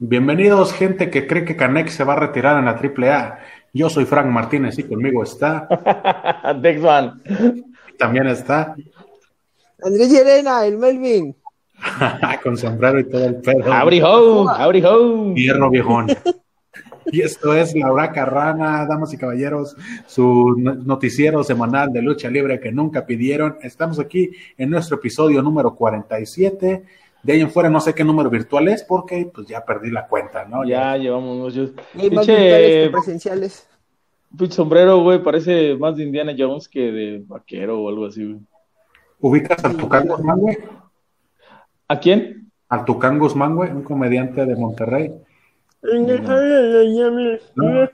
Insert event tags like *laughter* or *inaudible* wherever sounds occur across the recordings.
Bienvenidos, gente que cree que Canex se va a retirar en la AAA. Yo soy Frank Martínez y conmigo está. *laughs* Dexman. También está. Andrés Llerena, el Melvin. *laughs* Con sombrero y todo el pedo. Abri home, abri home. Hierro viejón. Y esto es Laura Carrana, damas y caballeros, su noticiero semanal de lucha libre que nunca pidieron. Estamos aquí en nuestro episodio número 47. De ahí en fuera no sé qué número virtual es porque pues ya perdí la cuenta, ¿no? Ya, llevamos muchos. Y más virtuales que presenciales. Pinche sombrero, güey, parece más de Indiana Jones que de vaquero o algo así, güey. ¿Ubicas a Tucán Guzmán, güey? ¿A quién? A Tucán Guzmán, güey, un comediante de Monterrey. No.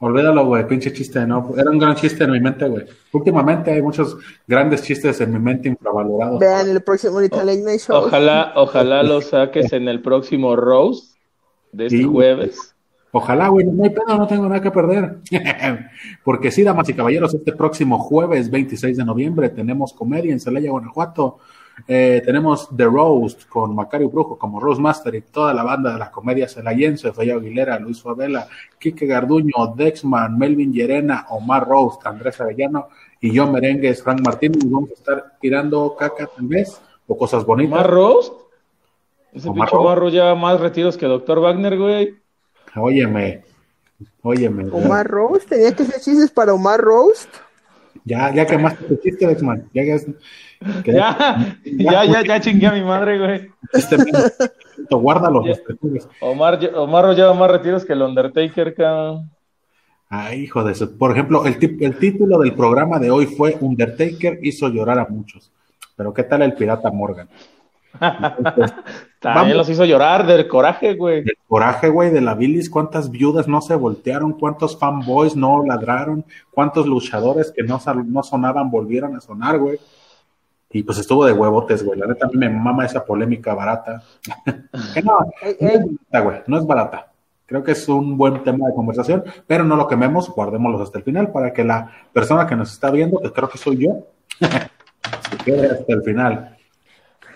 Olvídalo, güey, pinche chiste, ¿no? Era un gran chiste en mi mente, güey. Últimamente hay muchos grandes chistes en mi mente infravalorados. Vean el próximo Late Show. Ojalá, ojalá lo saques en el próximo Rose de este Sí. jueves. Ojalá, güey, no hay pedo, no tengo nada que perder. *laughs* Porque sí, damas y caballeros, este próximo jueves 26 de noviembre tenemos comedia en Celaya, Guanajuato. Eh, tenemos The Roast con Macario Brujo como Rose Master y toda la banda de la comedia celayense, Faya Aguilera, Luis Favela, Quique Garduño, Dexman, Melvin Llerena, Omar Roast, Andrés Arellano y yo Merengues, Frank Martínez. Y vamos a estar tirando caca tal vez o cosas bonitas. ¿Omar Rose? Ese Omar pinche Rose. marro ya más retiros que Dr. Wagner, güey. Óyeme, óyeme. Omar Roast, tenía que ser chistes para Omar Roast. Ya, ya quemaste tu chiste, Dexman. Ya, ya, que- Ya, ya, ya, ya chingué a mi madre, güey. Este guárdalo. Ya. Omar, Omar lleva más retiros que el Undertaker, cabrón. Ay, hijo de eso. Por ejemplo, el, título del programa de hoy fue Undertaker hizo llorar a muchos. Pero ¿qué tal el pirata Morgan? Entonces, *laughs* También Vamos. los hizo llorar del coraje, güey. el coraje, güey, de la bilis, cuántas viudas no se voltearon, cuántos fanboys no ladraron, cuántos luchadores que no sonaban volvieron a sonar, güey. Y pues estuvo de huevotes, güey. La neta a mí me mama esa polémica barata. *laughs* que no, no es barata, güey, no es barata. Creo que es un buen tema de conversación, pero no lo quememos, guardémoslos hasta el final para que la persona que nos está viendo, que creo que soy yo, *laughs* se quede hasta el final.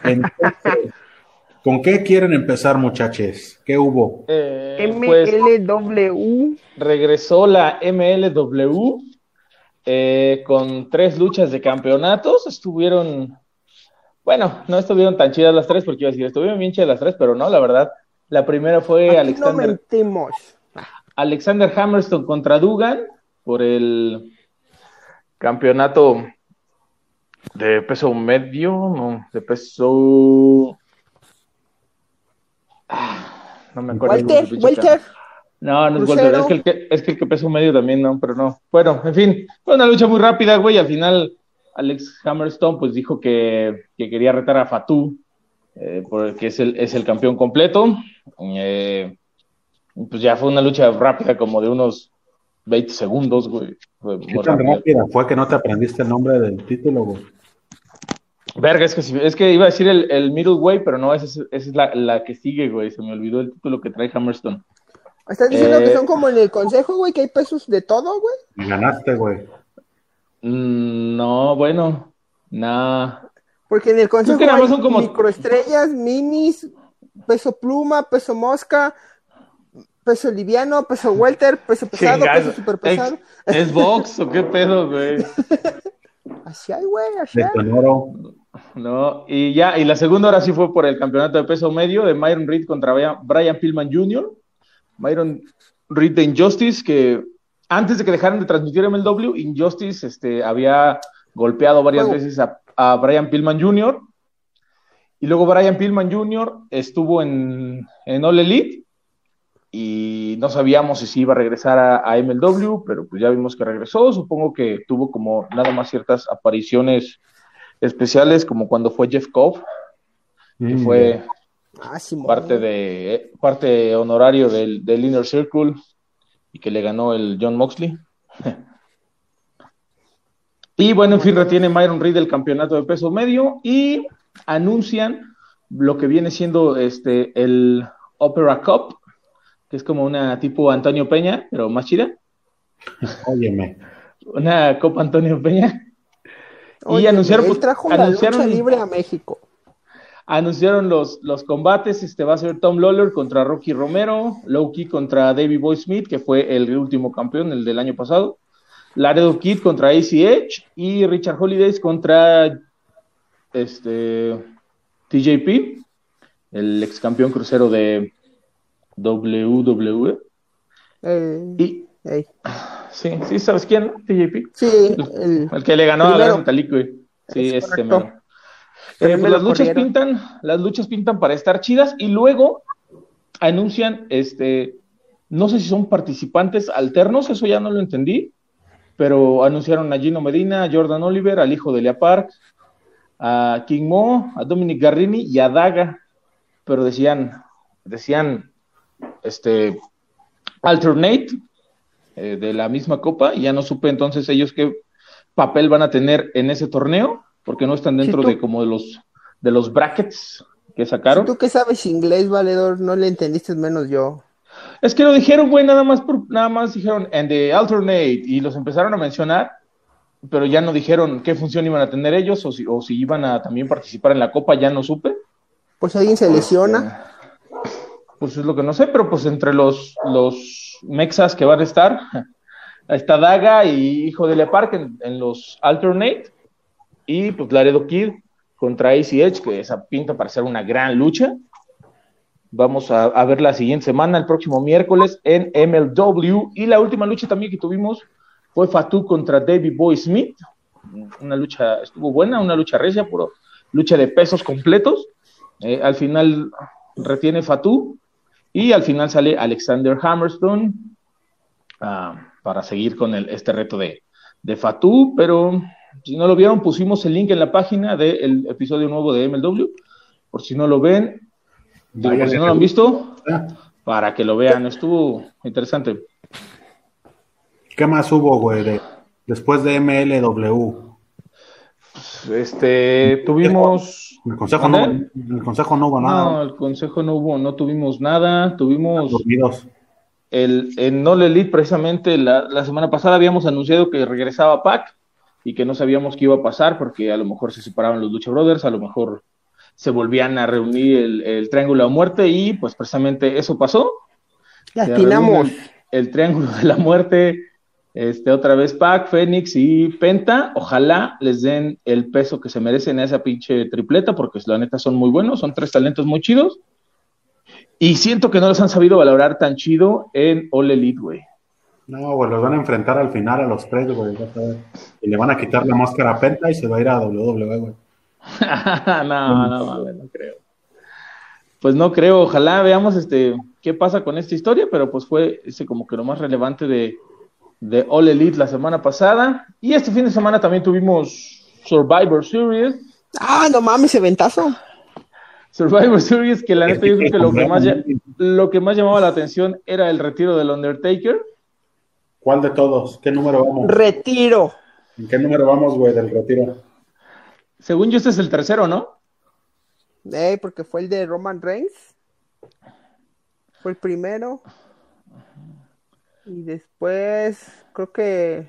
Entonces, *laughs* ¿con qué quieren empezar, muchachos? ¿Qué hubo? Eh, pues MLW. regresó la MLW eh, con tres luchas de campeonatos. Estuvieron, bueno, no estuvieron tan chidas las tres, porque iba a decir, estuvieron bien chidas las tres, pero no, la verdad. La primera fue Aquí no Alexander, mentimos. Alexander Hammerstone contra Dugan por el campeonato de peso medio, no, de peso. Ah, no me acuerdo. Walter, Walter. No, no es. Walter, es que, el que, es que el que peso medio también, no, pero no. Bueno, en fin, fue una lucha muy rápida, güey. Al final, Alex Hammerstone, pues dijo que, que quería retar a Fatu, eh, porque es el, es el campeón completo. Eh, pues ya fue una lucha rápida, como de unos 20 segundos, güey. Fue ¿Qué tan rápida. rápida fue que no te aprendiste el nombre del título, güey? Verga, es que, si- es que iba a decir el, el middleweight, pero no, esa es, esa es la, la que sigue, güey. Se me olvidó el título que trae Hammerstone. ¿Estás diciendo Eh. que son como en el consejo, güey, que hay pesos de todo, güey? Me ganaste, güey. Mm, no, bueno, nah. Porque en el consejo que nada hay son como- microestrellas, minis, peso pluma, peso mosca, peso liviano, peso welter, peso pesado, Chingado. peso super pesado. ¿Es, es box o qué pedo, güey? *laughs* Así hay, güey, así De hay. No, y ya, y la segunda ahora sí fue por el campeonato de peso medio de Myron Reed contra Brian, Brian Pillman Jr. Myron Reed de Injustice, que antes de que dejaran de transmitir MLW, Injustice este, había golpeado varias veces a, a Brian Pillman Jr. Y luego Brian Pillman Jr. estuvo en, en All Elite y no sabíamos si iba a regresar a, a MLW, pero pues ya vimos que regresó. Supongo que tuvo como nada más ciertas apariciones especiales, como cuando fue Jeff Cobb, que Mm, fue Ah, parte de eh, parte honorario del, del Inner Circle y que le ganó el John Moxley. *laughs* y bueno, en fin, retiene Myron Reed el campeonato de peso medio y anuncian lo que viene siendo este el Opera Cup, que es como una tipo Antonio Peña, pero más chida. Óyeme. *laughs* Una Copa Antonio Peña. Oye, y anunciaron, él trajo la anunciaron, lucha libre a México. Anunciaron los, los combates. Este va a ser Tom Lawler contra Rocky Romero, Loki contra Davey Boy Smith, que fue el último campeón, el del año pasado. Laredo Kid contra AC Edge y Richard Holidays contra este TJP, el ex campeón crucero de WWE. Eh, Y sí, sí, ¿sabes quién? TJP. Sí, El, el, que le ganó a. Gran güey. Sí, Es este mero. Pero Eh, pues las luchas corrieron. pintan, las luchas pintan para estar chidas y luego anuncian, este, no sé si son participantes alternos, eso ya no lo entendí, pero anunciaron a Gino Medina, a Jordan Oliver, al hijo de Lea Park, a King Mo, a Dominic Garrini y a Daga, pero decían, decían, este, alternate eh, de la misma copa y ya no supe entonces ellos qué papel van a tener en ese torneo porque no están dentro tú- de como de los de los brackets que si sacaron. tú que sabes inglés, valedor, no le entendiste menos yo. Es que lo dijeron, güey, nada más por nada más dijeron and the alternate y los empezaron a mencionar, pero ya no dijeron qué función iban a tener ellos o si o si iban a también participar en la copa, ya no supe. Si alguien se lesiona. Pues es lo que no sé, pero pues entre los, los mexas que van a estar, *laughs* está Daga y Hijo de Le Park en, en los alternate, y pues Laredo Kid contra AC Edge, que esa pinta para ser una gran lucha. Vamos a, a ver la siguiente semana, el próximo miércoles, en MLW. Y la última lucha también que tuvimos fue Fatu contra David Boy Smith. Una lucha, estuvo buena, una lucha recia, puro lucha de pesos completos. Eh, al final retiene Fatu y al final sale Alexander Hammerstone ah, para seguir con el, este reto de, de Fatu, pero si no lo vieron, pusimos el link en la página del episodio nuevo de MLW, por si no lo ven, digo, por si no lo han visto, Ah, para que lo vean, estuvo interesante. ¿Qué más hubo, güey, de- después de MLW? Este, tuvimos... El consejo, no, el consejo no hubo No, nada. el consejo no hubo, no tuvimos nada, tuvimos... Dormidos. El, en No Elite, precisamente la, la semana pasada habíamos anunciado que regresaba Pac y que no sabíamos qué iba a pasar porque a lo mejor se separaban los Lucha Brothers, a lo mejor se volvían a reunir el, el Triángulo de la Muerte y pues precisamente eso pasó. Reúnen El, Triángulo de la Muerte, este, otra vez Pac, Fénix y Penta. Ojalá les den el peso que se merecen a esa pinche tripleta porque la neta son muy buenos, son tres talentos muy chidos. Y siento que no los han sabido valorar tan chido en All Elite, güey. No, güey, los van a enfrentar al final a los tres, güey. Y le van a quitar la máscara a Penta y se va a ir a WWE, güey. *laughs* no, no, mames, no creo. Pues no creo, ojalá veamos este qué pasa con esta historia, pero pues fue ese como que lo más relevante de, de All Elite la semana pasada. Y este fin de semana también tuvimos Survivor Series. Ah, no mames, eventazo. Survivor Series, que la neta yo creo que lo que *laughs* más, lo que más llamaba la atención era el retiro del Undertaker. ¿Cuál de todos? ¿Qué número vamos? Retiro. ¿En qué número vamos, güey, del retiro? Según yo, este es el tercero, ¿no? Eh, porque fue el de Roman Reigns. Fue el primero. Y después, creo que.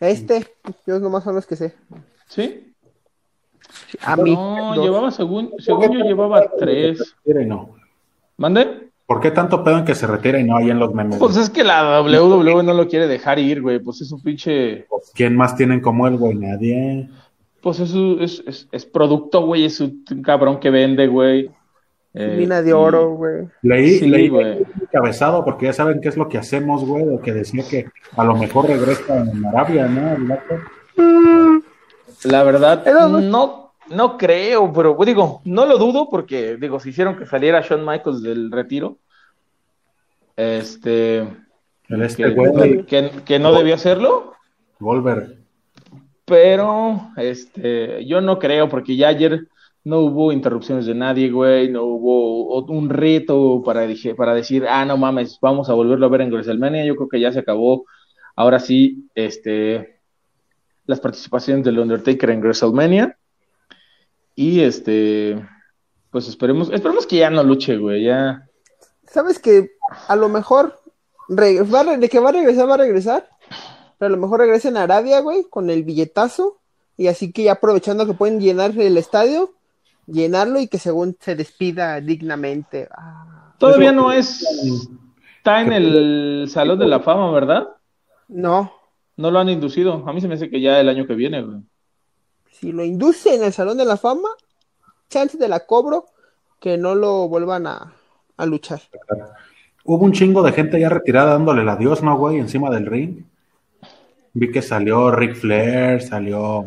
Este. Yo nomás son los que sé. Sí. A mí. No, dos. llevaba, según, según yo, llevaba tres. No. ¿Mande? ¿Por qué tanto pedo en que se retira y no hay en los memes? Pues es que la WWE no lo quiere dejar ir, güey. Pues es un pinche. Pues, ¿Quién más tienen como él, güey? Nadie. Pues es, es, es, es producto, güey. Es un cabrón que vende, güey. Eh, Mina de oro, güey. Leí, Sí, leí güey. un cabezado porque ya saben qué es lo que hacemos, güey, de que decía que a lo mejor regresa en Arabia, ¿no? La verdad, no, no creo, pero pues, digo, no lo dudo porque, digo, si hicieron que saliera Shawn Michaels del retiro, este, este que, güey, que, que no debió hacerlo, Goldberg. pero, este, yo no creo porque ya ayer no hubo interrupciones de nadie, güey, no hubo un reto para, dije- para decir, ah, no mames, vamos a volverlo a ver en WrestleMania, yo creo que ya se acabó, ahora sí, este, las participaciones del Undertaker en WrestleMania. Y este, pues esperemos, esperemos que ya no luche, güey, ya. ¿Sabes que a lo mejor re- va de que va a regresar, va a regresar? Pero a lo mejor regresa en Arabia, güey, con el billetazo. Y así que ya aprovechando que pueden llenar el estadio, llenarlo y que según se despida dignamente. Ah, Todavía no es. Está en el Salón de la Fama, ¿verdad? no, No lo han inducido. A mí se me hace que ya el año que viene, güey. Si lo induce en el Salón de la Fama, chance de la cobro que no lo vuelvan a, a luchar. Hubo un chingo de gente ya retirada dándole el adiós, ¿no, güey? Encima del ring. Vi que salió Ric Flair, salió.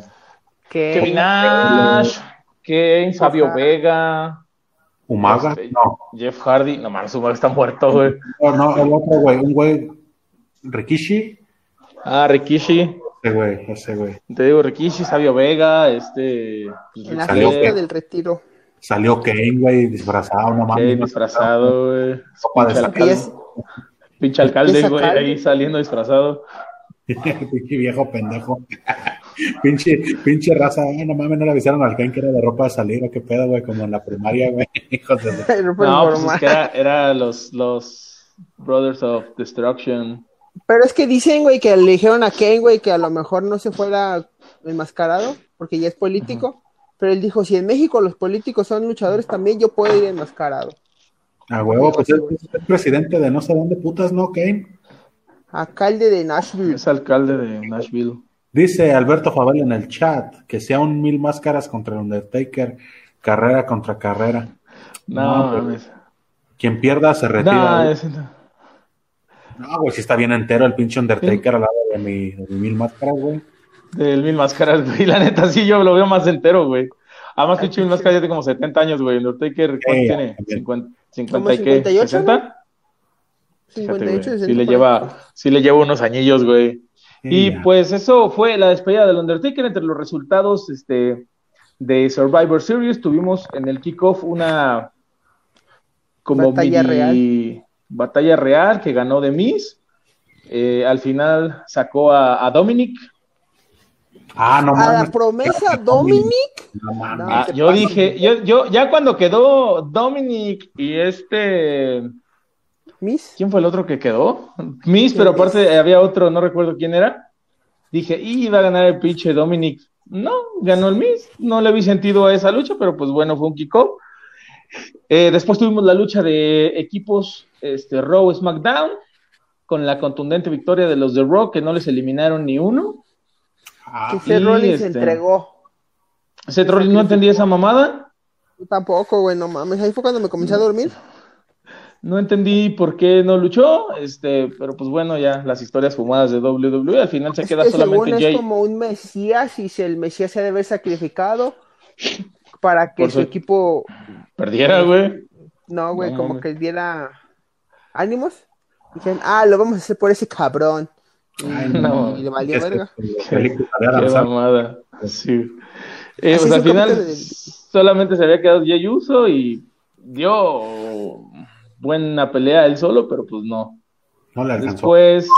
Que Kevin Nash, Kane, Fabio Ajá. Vega, Umaga. Este, No, Jeff Hardy. No mames, Umaga está muerto, güey. no, no, el otro güey, un güey. Rikishi. Ah, Rikishi. Ese güey, ese güey. Te digo, Rikishi, Fabio Vega, este. en la Salió fiesta que- del retiro. Salió Kane, güey, disfrazado, no Kane mames. disfrazado, güey. Sopa de Pinche alcalde, pinche alcalde, Ese güey, ahí saliendo disfrazado. *laughs* pinche viejo pendejo. *laughs* pinche, pinche raza, ay, no mames, no le avisaron al Kane que era de ropa de salir o qué pedo, güey, como en la primaria, güey. *laughs* Hijos de pues, No, pues normal. es que era, era los, los Brothers of Destruction. Pero es que dicen, güey, que le dijeron a Kane, güey, que a lo mejor no se fuera enmascarado, porque ya es político. Pero él dijo, si en México los políticos son luchadores también, yo puedo ir enmascarado. A huevo, pues es, es presidente de no sé dónde putas, ¿no, Kane? Alcalde de Nashville. Es alcalde de Nashville. Dice Alberto Fabel en el chat que sea un mil máscaras contra el Undertaker, carrera contra carrera. No, No, pero- mames. Quien pierda se retira. No, ese no. No, güey, si está bien entero el pinche Undertaker al lado de mi, de mi mil máscaras, güey. Del Mil Máscaras, güey. La neta, sí, yo lo veo más entero, güey. Además, pinche Mil Máscaras ya tiene como 70 años, güey. Undertaker, ¿cuánto Sí, tiene? también. 50, 50 Como y qué? 58, ¿no? ¿60? Fíjate, 58, güey. 60, Sí le lleva, sí le lleva unos añillos, güey. Y pues eso fue la despedida del Undertaker entre los resultados este, de Survivor Series. Tuvimos en el kickoff una como Batalla mini batalla real que ganó de Miz. Eh, al final sacó a, a Dominic. Ah, no A la mames. promesa Dominic. No mames. Ah, yo dije, yo, yo, ya cuando quedó Dominic y este, Miss. ¿quién fue el otro que quedó? Miz, pero aparte había otro, no recuerdo quién era. Dije, y iba a ganar el pinche Dominic. No, ganó el Miz. No le vi sentido a esa lucha, pero pues bueno, fue un kickoff. Eh, después tuvimos la lucha de equipos este, Raw SmackDown con la contundente victoria de los de Raw que no les eliminaron ni uno. Ah, Que Seth y Rollins se este- entregó. Seth Rollins no entendía esa mamada. Yo tampoco, güey, no mames. Ahí fue cuando me comencé a dormir. No entendí por qué no luchó, este, pero pues bueno, ya las historias fumadas de WWE, al final se Es queda que según solamente es Jay. como un mesías y si el mesías se debe haber sacrificado para que Por su su- equipo, Perdiera, güey. no, güey, No como que diera ánimos. Dijeron, ah, lo vamos a hacer por ese cabrón. Ay, no. y le valió verga. mamada. Sí. Eh, pues es al final solamente se había quedado Jay Uso y dio buena pelea él solo, pero pues no. No le alcanzó. Después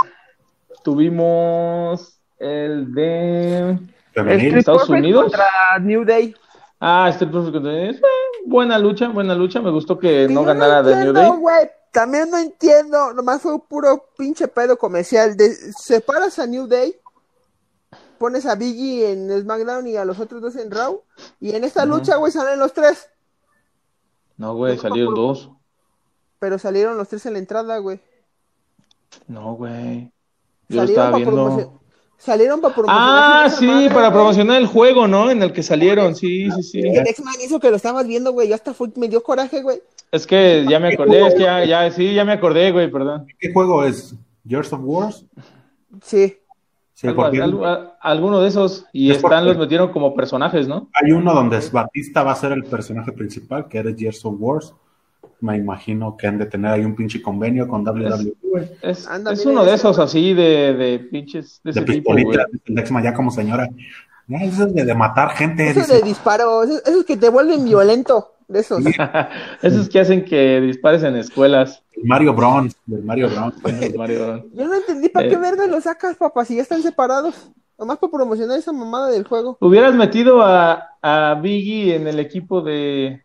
tuvimos el de Estados Unidos. contra New Day. Ah, contra New Day. Eh, buena lucha, buena lucha. Me gustó que no ganara de New Day. güey. También no entiendo, nomás fue un puro pinche pedo comercial. De, separas a New Day, pones a Biggie en SmackDown y a los otros dos en Raw, y en esta lucha, güey, salen los tres. No, güey, salieron dos. Pero salieron los tres en la entrada, güey. No, güey. Yo Salieron estaba viendo. Salieron para promocionar. Ah, sí, madre, para güey. promocionar el juego, ¿no? En el que salieron, sí, sí, sí. El X-Man hizo que lo estabas viendo, güey. Yo hasta fue, me dio coraje, güey. Es que ya me acordé, es que ya, ya, sí, ya me acordé, güey, perdón. ¿Qué juego es? ¿Years of Wars? Sí. Sí, Algo- algo- a- alguno de esos. Y Es los metieron como personajes, ¿no? hay uno donde Batista va a ser el personaje principal, que era Years of Wars. Me imagino que han de tener ahí un pinche convenio con WWE. Es, es uno de eso. esos así de, de pinches de De ese tipo, el ya como señora. Eso es de, de matar gente. Eso dice. de disparos, esos, que te vuelven violento. De esos. *laughs* Esos que hacen que dispares en escuelas. El Mario Bronze, del Mario. Los *laughs* Mario- Yo no entendí para Eh. qué verga lo sacas, papá, si ya están separados. Nomás para promocionar esa mamada del juego. Hubieras metido a, a Biggie en el equipo de,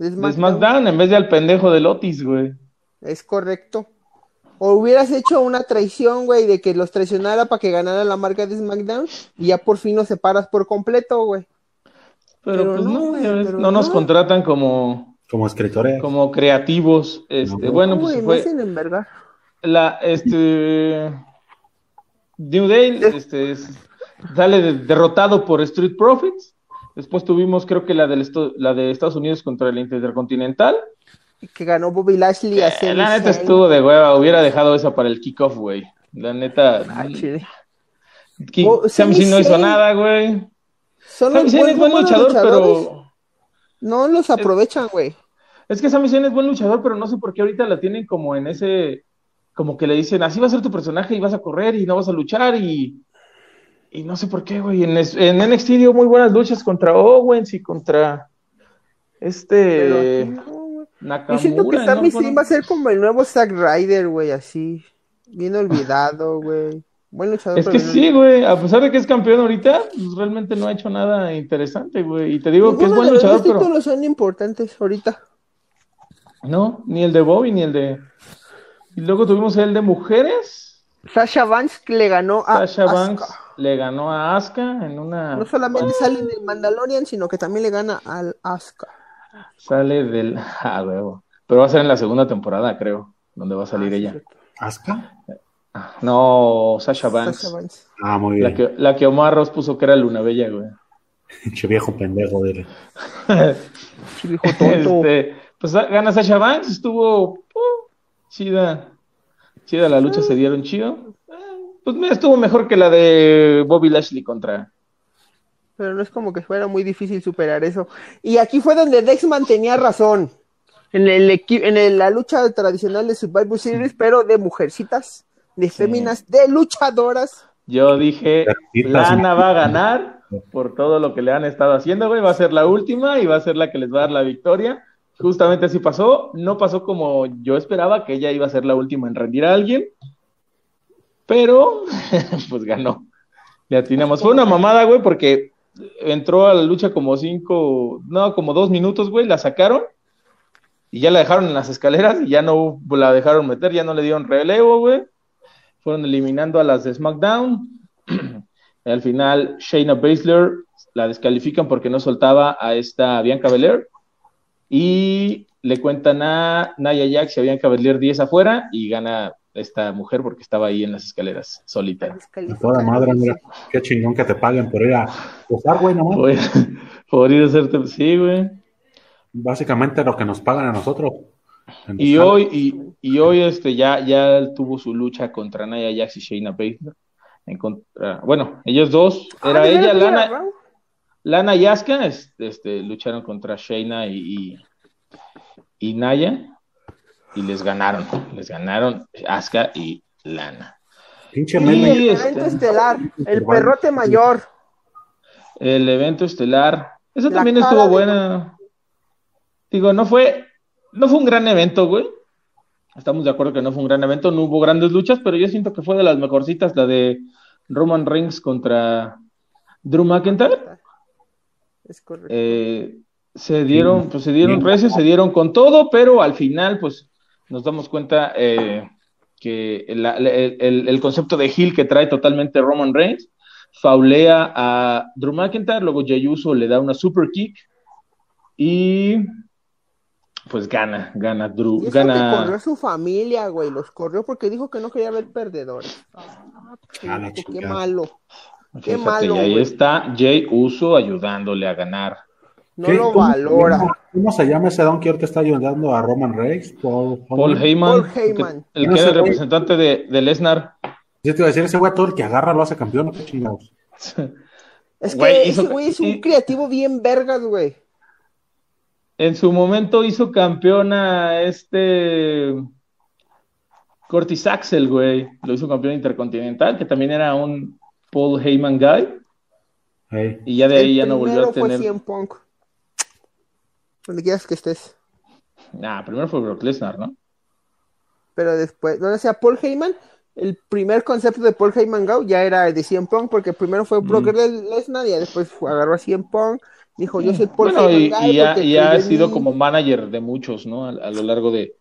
De de SmackDown. SmackDown en vez de al pendejo de Otis, güey. Es correcto. O hubieras hecho una traición, güey, de que los traicionara para que ganara la marca de SmackDown y ya por fin los separas por completo, güey. Pero, Pero pues no, no, güey, pero no nos no. contratan como, Como escritores. como creativos. Este, No. bueno, No, pues güey, fue me hacen envergar. la este New Day este, es- sale de- derrotado por Street Profits. Después tuvimos, creo que la, del esto- la de Estados Unidos contra el Intercontinental. Que ganó Bobby Lashley a Eh, la neta estuvo de hueva, hubiera dejado esa para el kickoff, güey. La neta, Ah. Ki- Oh, Zayn no hizo nada, güey. Los Zayn es buen luchador, pero No los aprovechan, güey. es que Sami Zayn es buen luchador, pero no sé por qué ahorita la tienen como en ese, como que le dicen, así va a ser tu personaje y vas a correr y no vas a luchar y, y no sé por qué, güey. En, en NXT dio muy buenas luchas contra Owens y contra este no. Nakamura. Yo siento que ¿no? Sami Zayn va a ser como el nuevo Zack Ryder, güey, así. Bien olvidado, güey. Buen luchador. Es que bien sí, güey, a pesar de que es campeón ahorita, pues realmente no ha hecho nada interesante, güey. Y te digo que es buen los luchador, pero títulos son importantes ahorita. no, ni el de Bobby ni el de. Y luego tuvimos el de mujeres. Sasha Banks que le ganó a Sasha Asuka. Le ganó a Asuka en una. No solamente sale del Mandalorian, sino que también le gana al Asuka. Sale del. *laughs* Ah, huevo. Pero va a ser en la segunda temporada, creo, donde va a salir ella. ¿Asca? No, Sasha Banks. Sasha Banks. Ah, muy La bien. que, la que Omar Ross puso que era Luna Bella, güey. *laughs* Pinche viejo pendejo de Sí, *laughs* viejo tonto. Este, pues ah, gana Sasha Banks, estuvo uh, chida. Chida la lucha, se dieron chido. Pues mira, estuvo mejor que la de Bobby Lashley contra. Pero no es como que fuera muy difícil superar eso. Y aquí fue donde Dexman tenía razón. En, el en el- la lucha tradicional de Survivor Series, pero de mujercitas, de féminas, de luchadoras. Yo dije, Lana va a ganar por todo lo que le han estado haciendo, güey. Va a ser la última y va a ser la que les va a dar la victoria. Justamente así pasó. No pasó como yo esperaba, que ella iba a ser la última en rendir a alguien. Pero, *laughs* pues ganó. Le atinamos. Fue una mamada, güey, porque entró a la lucha como cinco, no, como dos minutos, güey. La sacaron y ya la dejaron en las escaleras y ya no la dejaron meter, ya no le dieron relevo, güey. Fueron eliminando a las de SmackDown. *clears throat* Al final, Shayna Baszler la descalifican porque no soltaba a esta Bianca Belair. Y le cuentan a Naya Jax y a Bianca Belair 10 afuera y gana esta mujer porque estaba ahí en las escaleras solita. A toda madre, mira, qué chingón que te paguen por ir a posar, güey, nomás. Por, por ir a hacerte. Sí, güey. Básicamente lo que nos pagan a nosotros. Y hoy, y, y hoy este, ya, ya tuvo su lucha contra Naya Jax y Shayna Baszler. En contra, bueno, ellos dos, era Ah, ¿de ella, era Lana? Lana y Asuka, este, este, lucharon contra Shayna y, y, y Naya y les ganaron, les ganaron Asuka y Lana. Pinche Y meme. Sí, el este. evento estelar, el perrote mayor. El evento estelar, eso La también estuvo de- buena. Digo, no fue, no fue un gran evento, güey. Estamos de acuerdo que no fue un gran evento, no hubo grandes luchas, pero yo siento que fue de las mejorcitas la de Roman Reigns contra Drew McIntyre. Es correcto. Eh, se dieron, pues se dieron recios, se dieron con todo, pero al final, pues nos damos cuenta eh, que el, el- el concepto de heel que trae totalmente Roman Reigns, faulea a Drew McIntyre, luego Jey Uso le da una super kick y pues gana, gana Drew, Y eso que corrió gana. a su familia, güey. Los corrió porque dijo que no quería ver perdedores. Ah, chico, qué malo. Qué Fíjate, malo, y ahí güey. está Jey Uso ayudándole a ganar. No ¿Qué? lo ¿Cómo- valora. ¿Cómo, cómo se llama ese don que ahorita está ayudando a Roman Reigns? Paul, Paul Heyman, Paul Heyman. el que era el representante de, de Lesnar. Yo te iba a decir, ese güey todo el que agarra lo hace campeón, ¿no? ¿Qué chingados? Es que Güey, hizo- ese güey es un y- creativo bien vergas, güey. En su momento hizo campeón a este Curtis Axel, güey. Lo hizo campeón intercontinental, que también era un Paul Heyman guy. Hey. Y ya de ahí El ya no volvió a primero fue tener. CM Punk. Donde quieras que estés. Nah, primero fue Brock Lesnar, ¿no? Pero después, no o sea, Paul Heyman, el primer concepto de Paul Heyman Go ya era de CM Punk, porque primero fue Brock Mm. Lesnar y después agarró a CM Punk. Dijo, yo soy Paul Bueno, y, Heyman y ya, porque y ha en sido como manager de muchos, ¿no? A, a lo largo de,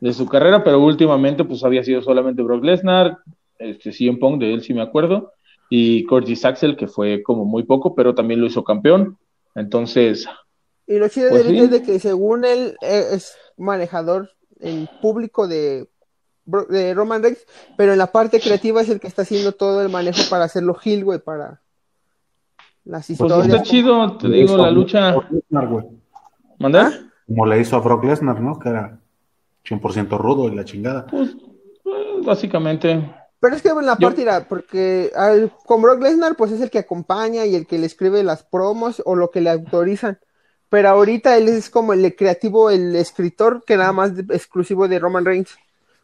de su carrera, pero últimamente pues había sido solamente Brock Lesnar, este CM Punk, de él sí me acuerdo, y Curtis Axel, que fue como muy poco, pero también lo hizo campeón. Entonces, Y lo chido Pues de sí. Elite es de que según él eh, es manejador en público de, de Roman Reigns, pero en la parte creativa es el que está haciendo todo el manejo para hacerlo heel, güey, para las pues historias. está chido, te digo, la lucha. ¿Mandar? Como le hizo a Brock Lesnar, ¿no? Que era 100% rudo y la chingada. Pues, eh, básicamente. Pero es que en la Yo- parte era, porque al- con Brock Lesnar, pues es el que acompaña y el que le escribe las promos o lo que le autorizan. Pero ahorita él es como el creativo, el escritor, que nada más de- exclusivo de Roman Reigns.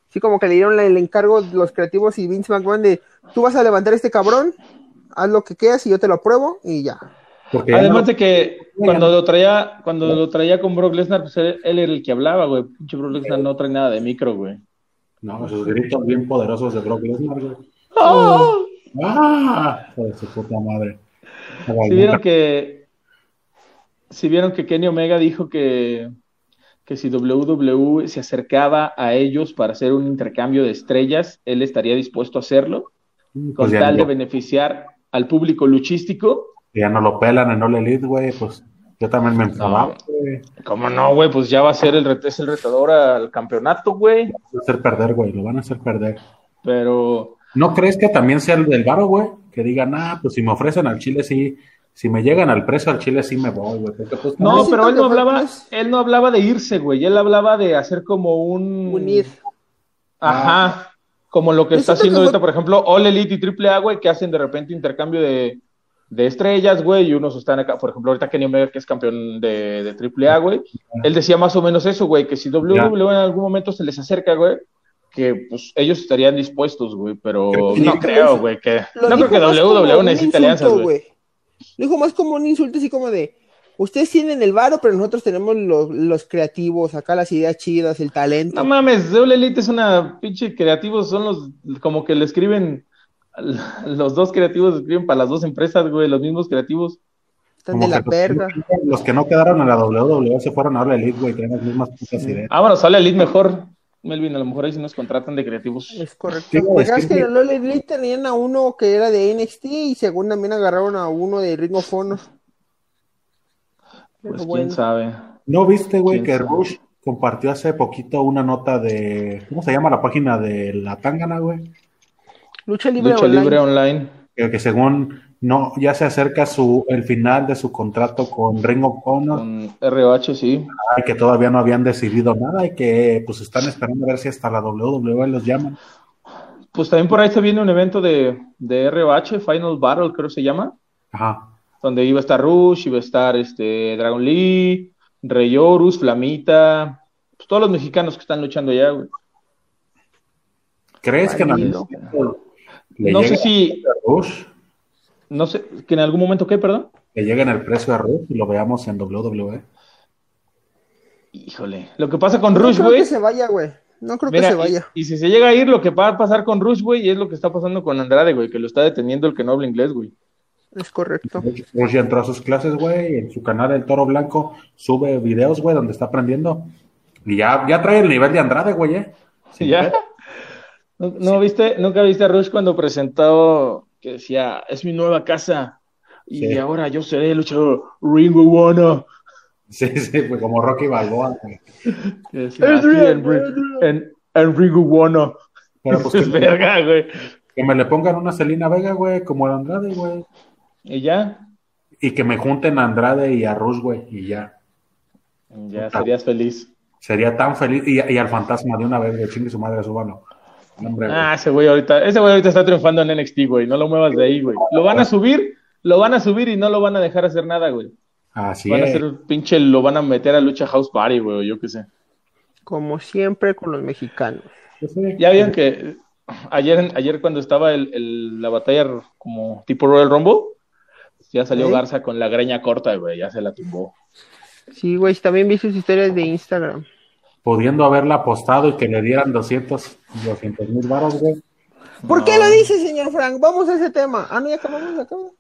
Así como que le dieron la- el encargo los creativos y Vince McMahon de, tú vas a levantar a este cabrón, haz lo que quieras y yo te lo apruebo y ya. Porque Además no- de que cuando lo traía, cuando lo traía con Brock Lesnar, pues él, él era el que hablaba, güey. Pinche Brock Lesnar no trae nada de micro, güey. No, esos gritos bien poderosos de Brock Lesnar, güey. ¡Ah! Hijo de su puta madre. Si vieron que si vieron que Kenny Omega dijo que que si WWE se acercaba a ellos para hacer un intercambio de estrellas, él estaría dispuesto a hacerlo con Pues ya, tal de no, beneficiar al público luchístico. ya no lo pelan en All Elite, güey. Pues yo también me enfadaba, güey. ¿Cómo no, güey? Pues ya va a ser el, es el retador al campeonato, güey. Lo van a hacer perder, güey. Lo van a hacer perder. Pero ¿No crees que también sea el del varo, güey? Que digan, ah, pues si me ofrecen al Chile, sí. Si me llegan al precio al Chile, sí me voy, güey. Pues, no, pero él no hablaba, él no hablaba de irse, güey. Él hablaba de hacer como un Unir. Ajá. Como lo que está haciendo que ahorita, por ejemplo, All Elite y Triple A, güey, que hacen de repente intercambio de, de estrellas, güey, y unos están acá, por ejemplo, ahorita Kenny Omega, que es campeón de, de Triple A, güey, él decía más o menos eso, güey, que si WWE en algún momento se les acerca, güey, que pues ellos estarían dispuestos, güey, pero no creo, güey, que no creo que WWE necesite alianzas, güey. Lo dijo más como un insulto, así como de, ustedes tienen el varo, pero nosotros tenemos los, los creativos, acá las ideas chidas, el talento. No mames, All Elite es una pinche creativos, son los como que le escriben los dos creativos escriben para las dos empresas, güey, los mismos creativos. Están como de la que los que no- verga. Los que no quedaron en la WWE se fueron a All Elite, güey. Tienen las mismas putas ideas. Ah, bueno, sale Elite mejor. Melvin, a lo mejor ahí sí nos contratan de creativos. Es correcto. Sí, Pues es que- que Elite tenían a uno que era de NXT y según también agarraron a uno de Ring of Honor. Pues bueno. quién sabe. ¿No viste, güey, ¿Quién que sabe? Rush compartió hace poquito una nota de. ¿Cómo se llama la página de la Tangana, güey? Lucha Libre Lucha Online. Libre Online. Que, que según no, ya se acerca su el final de su contrato con Ring of Honor, Con ROH, sí. y que todavía no habían decidido nada y que pues están esperando a ver si hasta la WWE los llaman. Pues también por ahí se viene un evento de, de ROH, Final Battle, creo que se llama. Ajá. Donde iba a estar Rush, iba a estar este Dragon Lee, Rey Horus, Flamita. Pues todos los mexicanos que están luchando allá, güey. ¿Crees que No llegue sé si, a Rush, no sé, que en algún momento, ¿qué, perdón? que llegue en el precio a Rush y lo veamos en? WWE? Híjole. Lo que pasa con No Rush, creo güey. que se vaya, güey. No creo Mira, que se vaya. Y, si se llega a ir, lo que va a pasar con Rush, güey, es lo que está pasando con Andrade, güey, que lo está deteniendo el que no habla inglés, güey. Es correcto. Rush, ya entró a sus clases, güey, en su canal El Toro Blanco sube videos, güey, donde está aprendiendo. Y ya, ya trae el nivel de Andrade, güey, ¿eh? *laughs* Sin ¿Ya? ¿No, no viste, nunca viste a Rush cuando presentó que decía, es mi nueva casa y Sí. ahora yo seré el luchador Ringo Wanna? Sí, sí, pues como Rocky Balboa, güey. Que decía, "Aquí en, en, en Ringo. Pero pues que, es *laughs* verga, güey. que me le pongan una Selena Vega, güey, como el Andrade, güey. Y ya, Y que me junten a Andrade y a Rush, güey, y ya. ya serías feliz. Sería tan feliz. Y, y al fantasma de una vez, güey, chingue su madre, súbalo. Hombre. Ah, ese güey ahorita, ese güey ahorita está triunfando en NXT, güey. No lo muevas de ahí, güey. Lo van a subir, lo van a subir y no lo van a dejar hacer nada, güey. Así Van a es. hacer pinche, lo van a meter a lucha House Party, güey, yo qué sé. Como siempre con los mexicanos. Ya vieron que ayer, ayer cuando estaba el, el- la batalla como tipo Royal Rumble, ya salió ¿Eh? Garza con la greña corta, güey, ya se la tumbó. Sí, güey, también vi sus historias de Instagram. Pudiendo haberla apostado y que le dieran 200 mil baros, güey. ¿Por No. qué lo dice, señor Frank? Vamos a ese tema. Ah, no, ya acabamos, ya acabamos.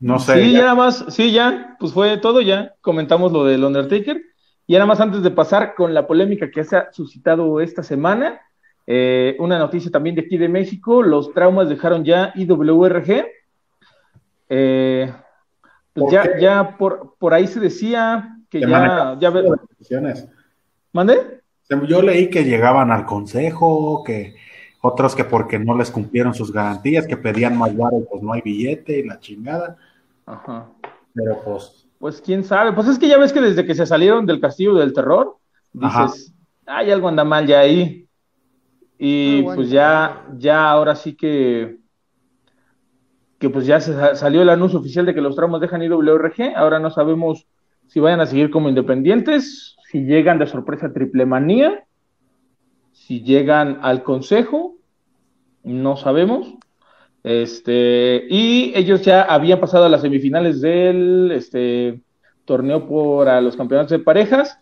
No sé. Sí, ya- nada más, sí, ya, pues fue todo, ya comentamos lo del Undertaker. Y nada más antes de pasar con la polémica que se ha suscitado esta semana, eh, una noticia también de aquí de México, los traumas dejaron ya IWRG. Eh, Pues ya, ya por, por ahí se decía que ya, ya. ¿Mande? Yo leí que llegaban al consejo, que otros que porque no les cumplieron sus garantías, que pedían más baro, pues no hay billete y la chingada. Ajá. Pero pues. Pues quién sabe. Pues es que ya ves que desde que se salieron del castillo del terror, dices, hay algo anda mal ya ahí. Y pues ya, ya ahora sí que que pues ya se salió el anuncio oficial de que los tramos dejan IWRG, ahora no sabemos si vayan a seguir como independientes, si llegan de sorpresa a triple manía, si llegan al consejo, no sabemos. Este, y ellos ya habían pasado a las semifinales del este, torneo por a los campeonatos de parejas,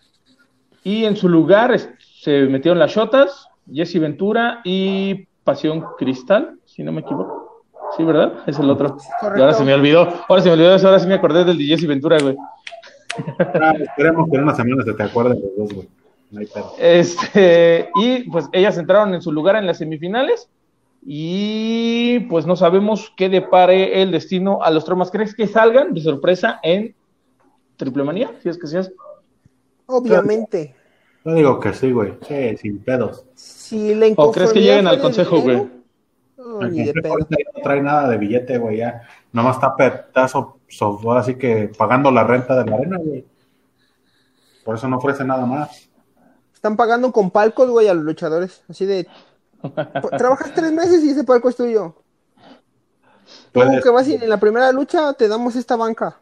y en su lugar se metieron las Shotas, Jesse Ventura y Pasión Cristal, si no me equivoco. Sí, ¿verdad? Es el otro. ahora se me olvidó. Ahora se me olvidó eso. Ahora sí me acordé del de Jesse Ventura, güey. Ah, esperemos que en unas semanas se te acuerden los dos, güey. este, y pues ellas entraron en su lugar en las semifinales. Y pues no sabemos qué depare el destino a los tromas. ¿Crees que salgan de sorpresa en Triple Manía? Si es que seas. Obviamente. Yo digo que sí, güey. Sí, sin pedos. Si ¿O crees que lleguen al consejo, güey? No, pedo. no trae nada de billete, güey, ya. Nomás está petazo, así que pagando la renta de la arena, güey. Por eso no ofrece nada más. Están pagando con palcos, güey, a los luchadores. Así de. Trabajas tres meses y ese palco es tuyo. Tú que vas y en la primera lucha te damos esta banca.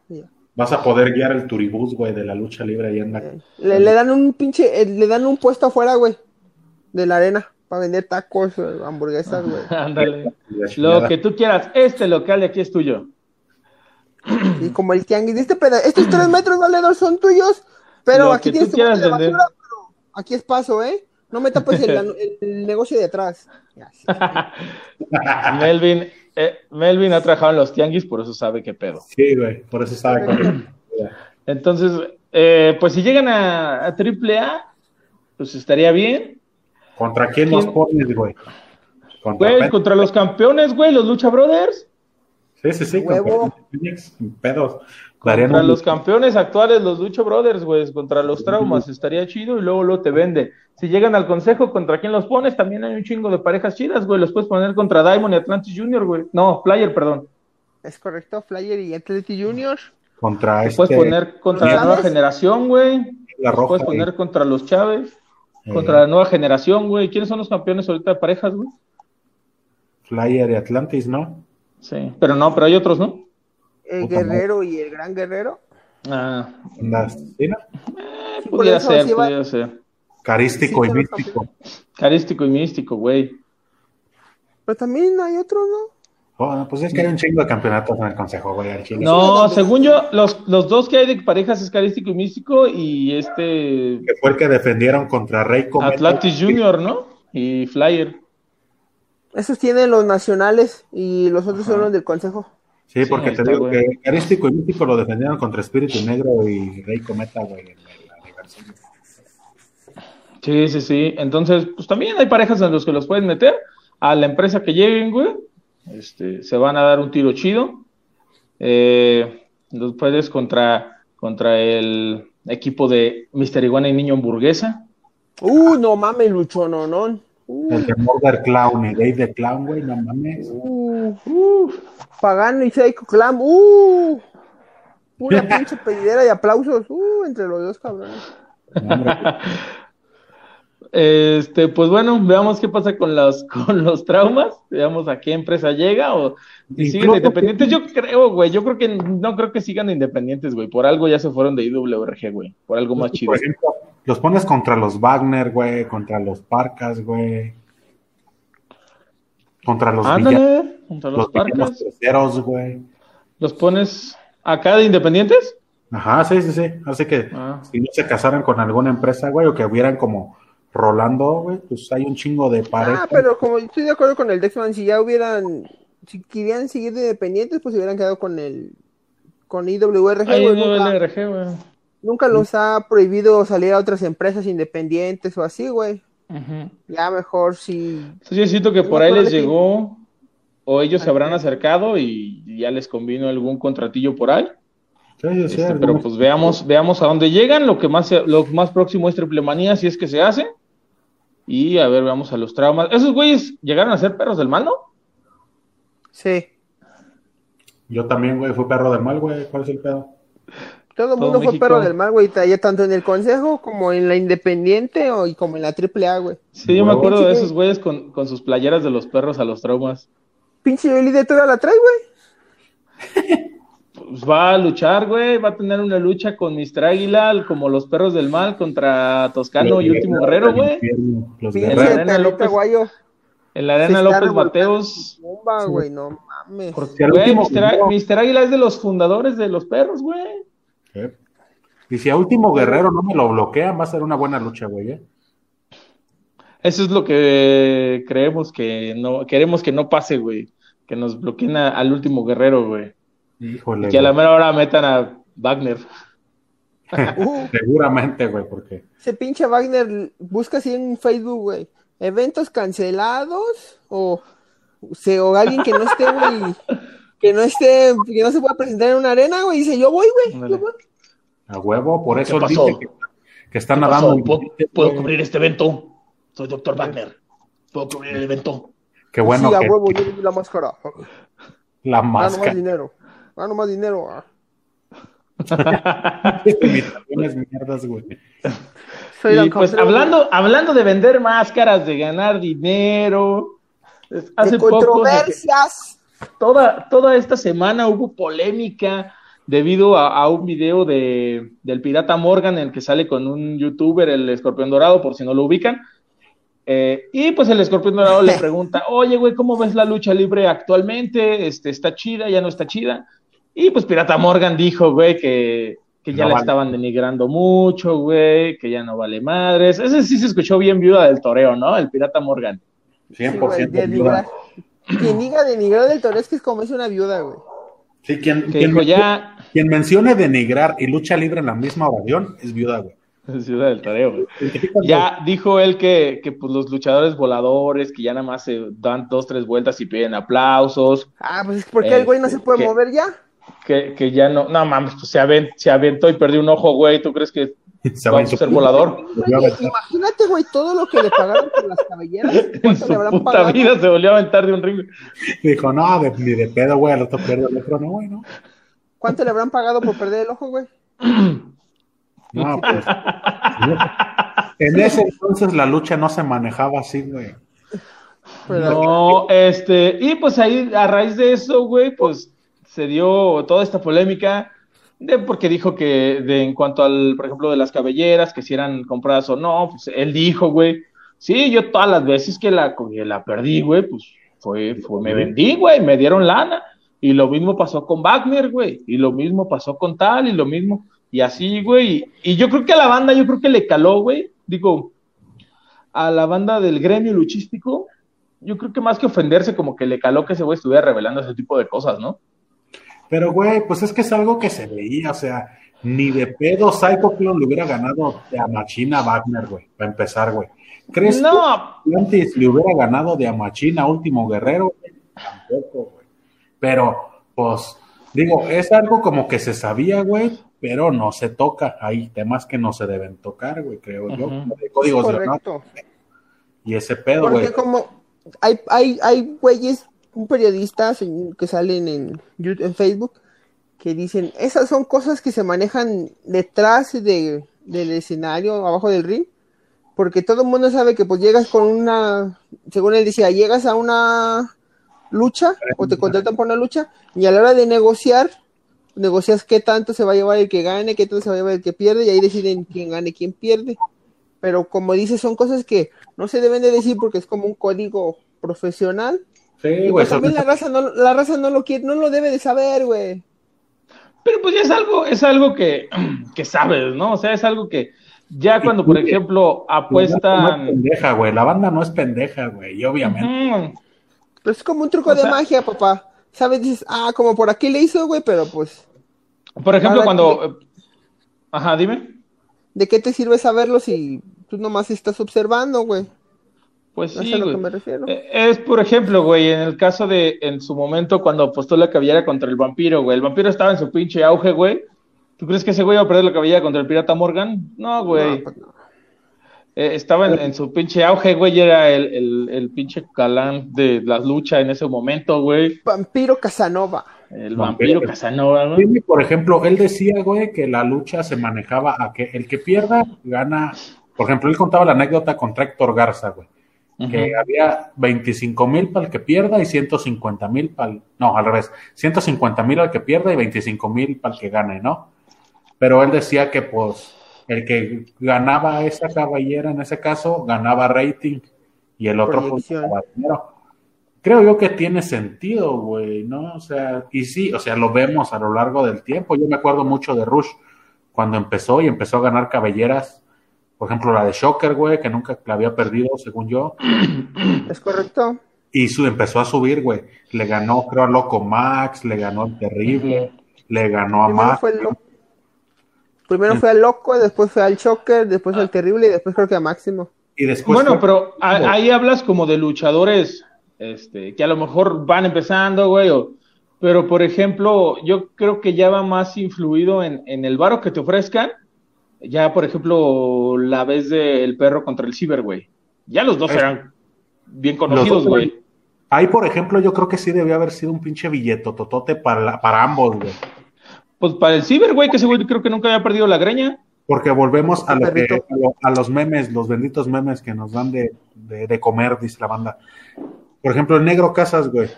Vas a poder guiar el turibús, güey, de la lucha libre ahí en la... le, le, dan un pinche, eh, le dan un puesto afuera, güey, de la arena, para vender tacos, hamburguesas, güey. *laughs* Ándale. Lo que tú quieras, este local de aquí es tuyo. Y como el tianguis, este pedazo, estos tres metros valedor son tuyos, pero aquí tienes tu de basura, pero aquí es paso, ¿eh? No me tapes el, *laughs* el negocio de atrás. *laughs* Melvin, eh, Melvin ha trabajado en los tianguis, por eso sabe qué pedo. Sí, güey, por eso sabe qué *laughs* Entonces, eh, pues si llegan a, a AAA, pues estaría bien. ¿Contra quién, nos pones, güey? ¿Contra, güey, contra los campeones, güey, los Lucha Brothers. Sí, sí, sí, Huevo. pedos. Contra los campeones actuales, los Lucha Brothers, güey, contra los traumas, estaría chido y luego lo te vende. Si llegan al consejo, ¿contra quién los pones? También hay un chingo de parejas chidas, güey. Los puedes poner contra Diamond y Atlantis Junior, güey. No, Flyer, perdón. Es correcto, Flyer y Atlantis Junior. Contra este... Puedes poner contra la nueva generación, güey. La roja. Puedes poner contra los Chávez. Eh. Contra la nueva generación, güey. ¿Quiénes son los campeones ahorita de parejas, güey? Flyer y Atlantis, ¿no? Sí, pero no, pero hay otros, ¿no? El Guerrero y el Gran Guerrero. Ah. ¿Sí, no? Eh, podría ser, podría ser. Carístico y místico. Carístico y místico, güey. Pero también hay otro, ¿no? Bueno, pues es que hay un chingo de campeonatos en el consejo, güey. No, según yo, los, los dos que hay de parejas es carístico y místico y este. Que fue el que defendieron contra Rey Cometa. Atlantis Junior, ¿no? Y Flyer. Esos tienen los nacionales y los otros son los del consejo. Sí, porque te digo que Carístico y Místico lo defendieron contra Espíritu Negro y Rey Cometa, güey, en la aniversario. Sí, sí, sí. Entonces, pues también hay parejas en los que los pueden meter. A la empresa que lleguen, güey, este, se van a dar un tiro chido. Eh, los puedes contra, contra el equipo de Mister Iguana y Niño Hamburguesa. Uh, no mames, Lucho, no, no. El de Murder Clown y Dave the Clown, güey, no mames. Uh, uh, Pagano y Psycho Clown, uh. Pura *laughs* pinche pedidera de aplausos, uh, entre los dos cabrones. Este, pues bueno, veamos qué pasa con los, *laughs* con los traumas, veamos a qué empresa llega o si siguen independientes. Yo creo, güey, yo creo que no creo que sigan independientes, güey. Por algo ya se fueron de IWRG, güey. Por algo más chido. Por ejemplo, los pones contra los Wagner, güey, contra los Parcas, güey. Contra los Ándale, contra los, los güey. ¿Los pones acá de independientes? Ajá, sí, sí, sí. Así que ah. si no se casaran con alguna empresa, güey, o que hubieran como Rolando, güey, pues hay un chingo de parejas. Ah, pero como estoy de acuerdo con el Dexman, si ya hubieran, si querían seguir de independientes, pues se hubieran quedado con el, con IWRG, güey. Nunca, los ha prohibido salir a otras empresas independientes o así, güey. Ya mejor si... Sí, yo siento que por ahí les llegó, o ellos se habrán acercado y ya les convino algún contratillo por ahí. Sí, sí, sí, Este, pero pues veamos, veamos a dónde llegan. Lo que más, se- lo más próximo es triple manía, si es que se hace. Y a ver, veamos a los traumas. Esos güeyes llegaron a ser perros del mal, ¿no? Sí. Yo también, güey, fui perro del mal, güey. ¿Cuál es el pedo? Todo el mundo fue México. perro del mal, güey, ya tanto en el consejo como en la independiente o y como en la triple A, güey. Sí, yo me acuerdo de esos güeyes con, con sus playeras de los perros a los traumas. Pinche Eli de toda la trae, güey. Pues va a luchar, güey. Va a tener una lucha con Mr. Águila, como los perros del mal contra Toscano y Último Guerrero, güey. Guerrero. guerreros. Arena López. guayo. En la arena López Mateos. Bomba, güey, no mames. Porque Mr. Águila es de los fundadores de los perros, güey. ¿Eh? Y si a último guerrero no me lo bloquean, va a ser una buena lucha, güey. ¿eh? Eso es lo que creemos que no, queremos que no pase, güey. Que nos bloqueen a- al último guerrero, güey. Híjole. Y que a la mera hora metan a Wagner. *laughs* Uh, *laughs* Seguramente, güey, porque. ese pinche Wagner busca así en Facebook, güey. Eventos cancelados o, se, o alguien que no esté, güey. Que no esté, que no se pueda presentar en una arena, güey. Dice, yo voy, güey. Yo voy. A huevo, por eso pasó? dice que, que está nadando. en billetes, güey. este evento. Soy Doctor Wagner. Puedo cubrir el evento. Qué bueno sí, a que huevo, yo le di la máscara. la Gano más máscara. dinero. Gano más dinero. ah. *laughs* Mierdas, güey. Soy Y pues hablando, hablando de vender máscaras, de ganar dinero. de Hace poco, controversias. Toda, toda esta semana hubo polémica debido a, a un video de, del pirata Morgan en el que sale con un youtuber, el escorpión dorado, por si no lo ubican. Eh, y pues el escorpión dorado le *laughs* pregunta, oye, güey, ¿cómo ves la lucha libre actualmente? Este, ¿Está chida? ¿Ya no está chida? Y pues Pirata Morgan dijo, güey, que, que ya No la vale. estaban denigrando mucho, güey, que ya no vale madres. Ese sí se escuchó bien viuda del toreo, ¿no? El Pirata Morgan. 100% Sí, güey, viuda. Quien diga denigrar del toro es que es como es una viuda, güey. Sí, quien, Que quien, dijo, ya, quien mencione denigrar y lucha libre en la misma oración es viuda, güey. Ciudad del Toreo, güey. Ya dijo él que, que pues, los luchadores voladores, que ya nada más se dan dos, tres vueltas y piden aplausos, Ah, pues es porque Eh, el güey no se puede que- mover ya. que, que ya no, no mames, pues se, avent- se aventó y perdió un ojo, güey, ¿tú crees que Se va ser volador? imagínate, güey, todo lo que le pagaron por las cabelleras. *laughs* En ¿Cuánto su le habrán puta pagado? vida se volvió a aventar de un ring. Dijo, no, de- ni de pedo, güey, al otro pierdo el otro, no, güey, no. ¿Cuánto le habrán pagado por perder el ojo, güey? *clears throat* No, pues. En ese entonces la lucha no se manejaba así, güey. Pero- No, este, y pues ahí a raíz de eso, güey, pues se dio toda esta polémica de porque dijo que de en cuanto al, por ejemplo, de las cabelleras, que si eran compradas o no, pues él dijo, güey, sí, yo todas las veces que la, que la perdí, güey, pues fue, fue, me vendí, güey, me dieron lana. Y lo mismo pasó con Wagner, güey, y lo mismo pasó con tal, y lo mismo, y así, güey. Y, y yo creo que a la banda, yo creo que le caló, güey, digo, a la banda del gremio luchístico, yo creo que más que ofenderse, como que le caló que ese güey estuviera revelando ese tipo de cosas, ¿no? Pero, güey, pues es que es algo que se veía, o sea, ni de pedo Psycho Clown le hubiera ganado de a Machina Wagner, güey, para empezar, güey. ¿Crees No, que antes le hubiera ganado de a Machina Último Guerrero? güey? Tampoco, güey. Pero, pues, digo, es algo como que se sabía, güey, pero no se toca. Hay temas que no se deben tocar, güey, creo yo, Ujú. como de códigos de honor y ese pedo, güey. Porque como hay, hay, hay güeyes, un periodista que salen en, en Facebook, que dicen, esas son cosas que se manejan detrás de, del escenario, abajo del ring, porque todo el mundo sabe que pues llegas con una, según él decía, llegas a una lucha o te contratan por una lucha y a la hora de negociar, negocias qué tanto se va a llevar el que gane, qué tanto se va a llevar el que pierde y ahí deciden quién gane, quién pierde. Pero como dices, son cosas que no se deben de decir porque es como un código profesional. Sí, güey, pues también la raza no, la raza no lo quiere, no lo debe de saber, güey. pero pues ya es algo, es algo que, *clears throat* que sabes, ¿no? O sea, es algo que ya cuando, por ejemplo, La banda no es apuestan... pendeja, güey. La banda no es pendeja, güey. Y obviamente. Pero es como un truco O de sea- magia, papá. ¿Sabes? Dices, ah, como por aquí le hizo, güey, pero pues, Por ejemplo, cuando... eh, Ajá, dime. ¿de qué te sirve saberlo si tú nomás estás observando, güey? Pues No sí, sé a lo güey. que me refiero. Eh, Es, por ejemplo, güey, en el caso de, en su momento, cuando apostó la cabellera contra el vampiro, güey. El vampiro estaba en su pinche auge, güey. ¿Tú crees que ese güey iba a perder la cabellera contra el pirata Morgan? No, güey. No, pues no. Eh, estaba en, en su pinche auge, güey, y era el, el, el pinche calán de la lucha en ese momento, güey. Vampiro Casanova. El Vampiro. vampiro Casanova, güey. Jimmy, por ejemplo, él decía, güey, que la lucha se manejaba a que el que pierda gana. Por ejemplo, él contaba la anécdota contra Héctor Garza, güey. Que había 25 mil para el que pierda y 150 mil para el. No, al revés. 150 mil al que pierda y 25 mil para el que gane, ¿no? Pero él decía que, pues, el que ganaba esa caballera, en ese caso, ganaba rating y el otro, pues, ganaba dinero. Creo yo que tiene sentido, güey, ¿no? O sea, y sí, o sea, lo vemos a lo largo del tiempo. Yo me acuerdo mucho de Rush cuando empezó y empezó a ganar cabelleras. Por ejemplo, la de Shocker, güey, que nunca la había perdido, según yo. ¿Es correcto? Y su, empezó a subir, güey. Le ganó, creo, a Loco Max, le ganó al Terrible, le ganó a Primero Max. fue. Primero fue al loco, después fue al Choker, después al terrible y después creo que a Máximo. Y después Bueno, fue- pero a- ahí hablas como de luchadores este, que a lo mejor van empezando, güey. o- pero, por ejemplo, yo creo que ya va más influido en, en el varo que te ofrezcan. Ya, por ejemplo, la vez del perro contra el ciber, güey. Ya los dos Es- eran bien conocidos, dos güey. Ahí, por ejemplo, yo creo que sí debió haber sido un pinche billeto totote para, la- para ambos, güey. Pues para el ciber, güey, que ese güey creo que nunca había perdido la greña. Porque volvemos a, lo que, a, lo- a los memes, los benditos memes que nos dan de, de, de comer, dice la banda. Por ejemplo, el negro Casas, güey.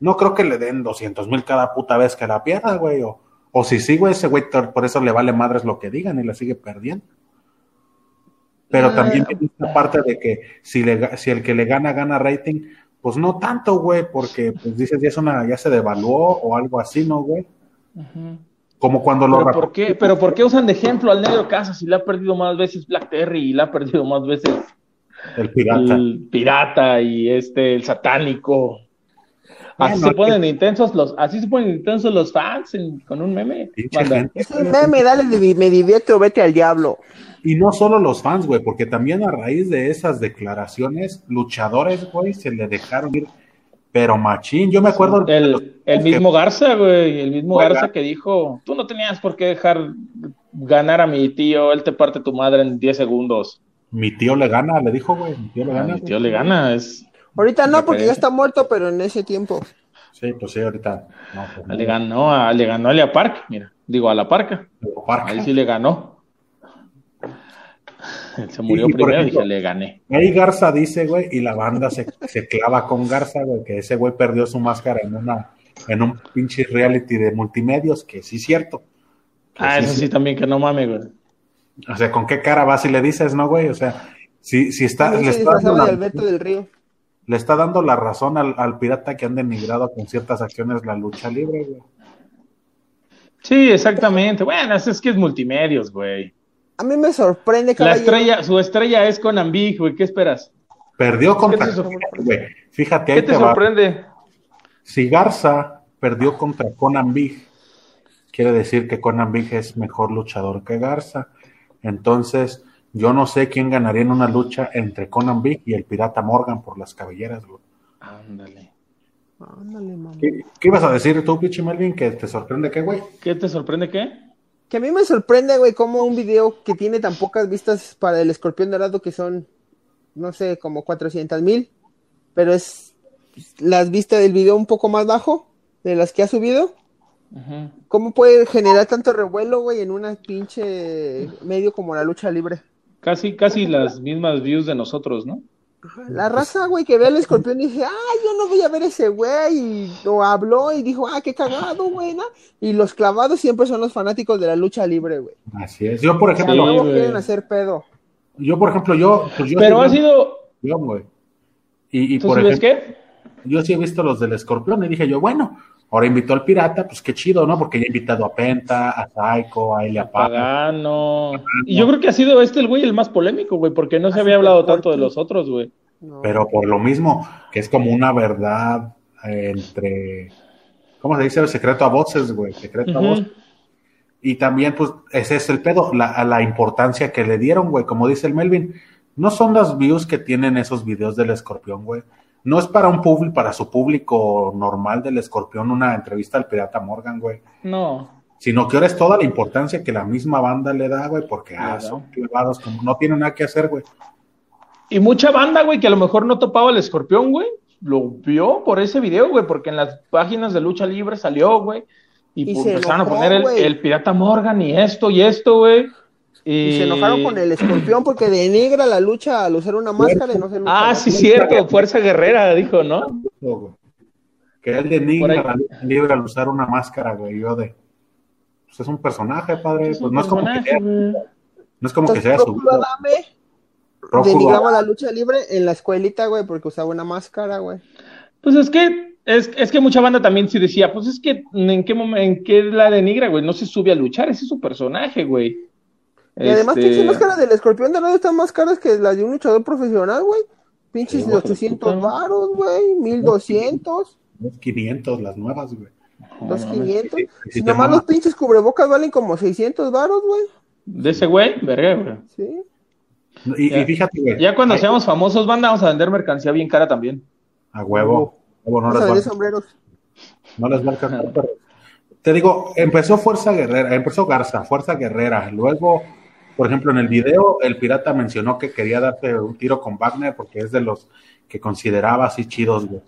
No creo que le den 200 mil cada puta vez que la pierda, güey. O, o si sí, güey, ese güey por eso le vale madres lo que digan y la sigue perdiendo. Pero Ah. también tiene esta parte de que si, le, si el que le gana, gana rating, pues no tanto, güey, porque pues dices, ya, es una, ya se devaluó o algo así, ¿no, güey? Como cuando lo Pero ¿por, qué, pero ¿por qué usan de ejemplo al negro Casas si le ha perdido más veces Black Terry y le ha perdido más veces el pirata. el pirata y este, el satánico? Así Bueno, se ponen intensos los, así se ponen intensos los fans en- con un meme. Es un meme, dale, me divierte o vete al diablo. Y no solo los fans, güey, porque también a raíz de esas declaraciones, luchadores, güey, se le dejaron ir, pero machín. Yo me acuerdo. El, el mismo Garza, güey, el mismo Oiga. Garza que dijo, tú no tenías por qué dejar ganar a mi tío, él te parte tu madre en 10 segundos. Mi tío le gana, le dijo, güey, mi tío le gana. mi tío le gana, es, Ahorita no, porque ya está muerto, pero en ese tiempo. Sí, pues sí, ahorita. No, pues no. le ganó a, le ganó a Lea Park, mira, digo a la parca, Parca. ahí sí le ganó. Él se murió primero y dije, le gané. Ahí Garza dice, güey, y la banda se, se clava con Garza, güey, que ese güey perdió su máscara en una en un pinche reality de multimedios, que sí es cierto. Ah, sí eso es sí también que no mames, güey. O sea, ¿con qué cara vas y le dices, no, güey? O sea, si, si está, le, se está dando disfrazaba de la, Alberto del Río. Le está dando la razón al, al pirata que han denigrado con ciertas acciones la lucha libre, güey. Sí, exactamente. Bueno, es, es que es multimedios, güey. A mí me sorprende, La estrella, su estrella es con Ambig, güey, ¿qué esperas? Perdió contra güey. Fíjate, ¿Qué ahí te te va. sorprende? Si Garza perdió contra Conan Big, quiere decir que Conan Big es mejor luchador que Garza. Entonces, yo no sé quién ganaría en una lucha entre Conan Big y el pirata Morgan por las cabelleras, güey. Ándale. Ándale, mamá. ¿Qué, qué ibas a decir tú, Pichi Melvin? ¿Que te sorprende qué, güey? ¿Qué te sorprende qué? Que a mí me sorprende, güey, cómo un video que tiene tan pocas vistas para el escorpión dorado que son, no sé, como 400 mil, pero es las vistas del video un poco más bajo de las que ha subido. ¿Cómo puede generar tanto revuelo, güey, en una pinche medio como la lucha libre? Casi, casi las mismas views de nosotros, ¿no? La raza, güey, que ve al escorpión y dice, ay, yo no voy a ver ese güey, y lo habló y dijo, ah, qué cagado, güey, ¿no? Y los clavados siempre son los fanáticos de la lucha libre, güey. Así es. Yo, por ejemplo, Sí, güey. quieren hacer pedo. yo, por ejemplo, yo, pues yo Pero sí ha sido. yo, güey. Y, y ¿Tú por sí ves ejemplo, qué? yo sí he visto los del escorpión y dije yo, bueno, ahora invitó al pirata, pues qué chido, ¿no? Porque ya he invitado a Penta, a Psycho, a Elia Paga. Pagano. Y yo creo que ha sido este el güey el más polémico, güey, porque no se había hablado tanto de los otros, güey. No. Pero por lo mismo, que es como una verdad eh, entre, ¿cómo se dice? El secreto a voces, güey, secreto a voces. Y también, pues, ese es el pedo, la, a la importancia que le dieron, güey, como dice el Melvin. No son las views que tienen esos videos del escorpión, güey. No es para un público, para su público normal del escorpión, una entrevista al pirata Morgan, güey. No. sino que ahora es toda la importancia que la misma banda le da, güey, porque ah, da. son clavados, como no tienen nada que hacer, güey. Y mucha banda, güey, que a lo mejor no topaba el escorpión, güey, lo vio por ese video, güey, porque en las páginas de lucha libre salió, güey. Y, Y pues, empezaron a poner el, el pirata Morgan y esto y esto, güey. Y se enojaron con el escorpión porque denigra la lucha al usar una máscara y no se Ah, sí, cierto, Fuerza Guerrera, dijo, ¿no? Que él de Por ahí. la lucha libre al usar una máscara, güey. Yo de. Pues es un personaje, padre. Es pues un no es como que personaje, sea, güey. no es como que sea Entonces, su. Adame denigraba la lucha libre en la escuelita, güey, porque usaba una máscara, güey. Pues es que, es, es que mucha banda también sí decía, pues es que en qué momento, en qué la denigra, güey, no se sube a luchar, ese es su personaje, güey. Y además, Este, pinches máscaras del escorpión de lado están más caras que las de un luchador profesional, güey. Pinches Sí, de güey, 800 puta. varos, güey, 1200, Dos 500, las nuevas, güey. no, no, 2500. Y si Si nomás los pinches cubrebocas valen como 600 varos, güey. De ese güey, verga, güey. Sí. Y, Ya. y fíjate, güey. Ya cuando ay, seamos famosos, banda, vamos a vender mercancía bien cara también. A huevo. a huevo, no Vamos a les vender sombreros. No les va a alcanzar, Te digo, empezó Fuerza Guerrera, empezó Garza, Fuerza Guerrera. Luego, por ejemplo, en el video, el pirata mencionó que quería darse un tiro con Wagner porque es de los que consideraba así chidos, güey.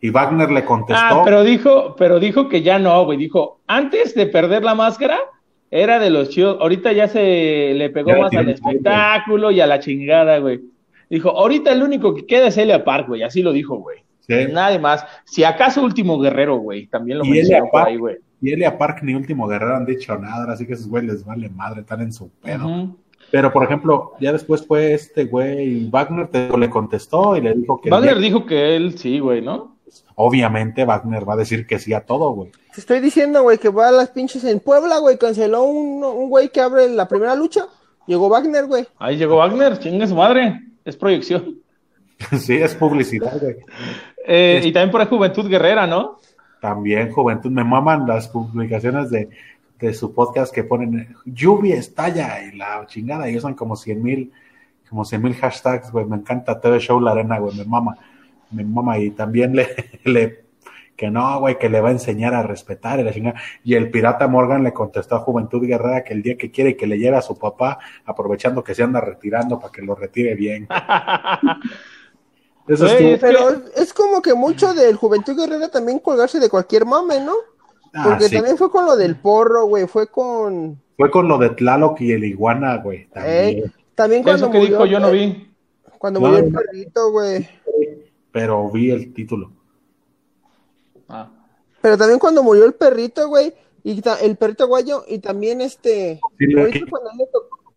Y Wagner le contestó. Ah, pero dijo, pero dijo que ya no, güey. Dijo, antes de perder la máscara, era de los chidos. Ahorita ya se le pegó Ya más al espectáculo y a la chingada, güey. Dijo, ahorita el único que queda es Elia Park, güey. Así lo dijo, güey. Sí. Nadie más. Si acaso último guerrero, güey. También lo mencionó por ahí, güey. Y Elia Park ni Último Guerrero han dicho nada, así que esos güeyes les vale madre, están en su pedo. Pero, por ejemplo, ya después fue este güey, Wagner te- le contestó y le dijo que. el Wagner día- dijo que él sí, güey, ¿no? Obviamente, Wagner va a decir que sí a todo, güey. Te estoy diciendo, güey, que va a las pinches en Puebla, güey. Canceló un, un güey que abre la primera lucha. Llegó Wagner, güey. Ahí llegó Wagner, chingue su madre. Es proyección. *laughs* sí, es publicidad, güey. Eh, y también por ahí Juventud Guerrera, ¿no? También, Juventud, me maman las publicaciones de, de su podcast que ponen lluvia estalla y la chingada, y usan como cien mil, como cien mil hashtags, güey, me encanta TV Show La Arena, güey, me mama, me mama, y también le, *laughs* le que no, güey, que le va a enseñar a respetar y la chingada, y el pirata Morgan le contestó a Juventud Guerrera que el día que quiere que le lleve a su papá, aprovechando que se anda retirando para que lo retire bien. *laughs* Eso que- Pero es como que mucho del Juventud Guerrera también colgarse de cualquier mame, ¿no? Ah, Porque sí. también fue con lo del porro, güey. Fue con. Fue con lo de Tlaloc y el iguana, güey, también. Ey, también cuando Eso que murió. dijo yo no el- vi. Cuando No, murió el perrito, güey. pero vi el título. Ah. Pero también cuando murió el perrito, güey. Y ta- el perrito guayo. Y también este.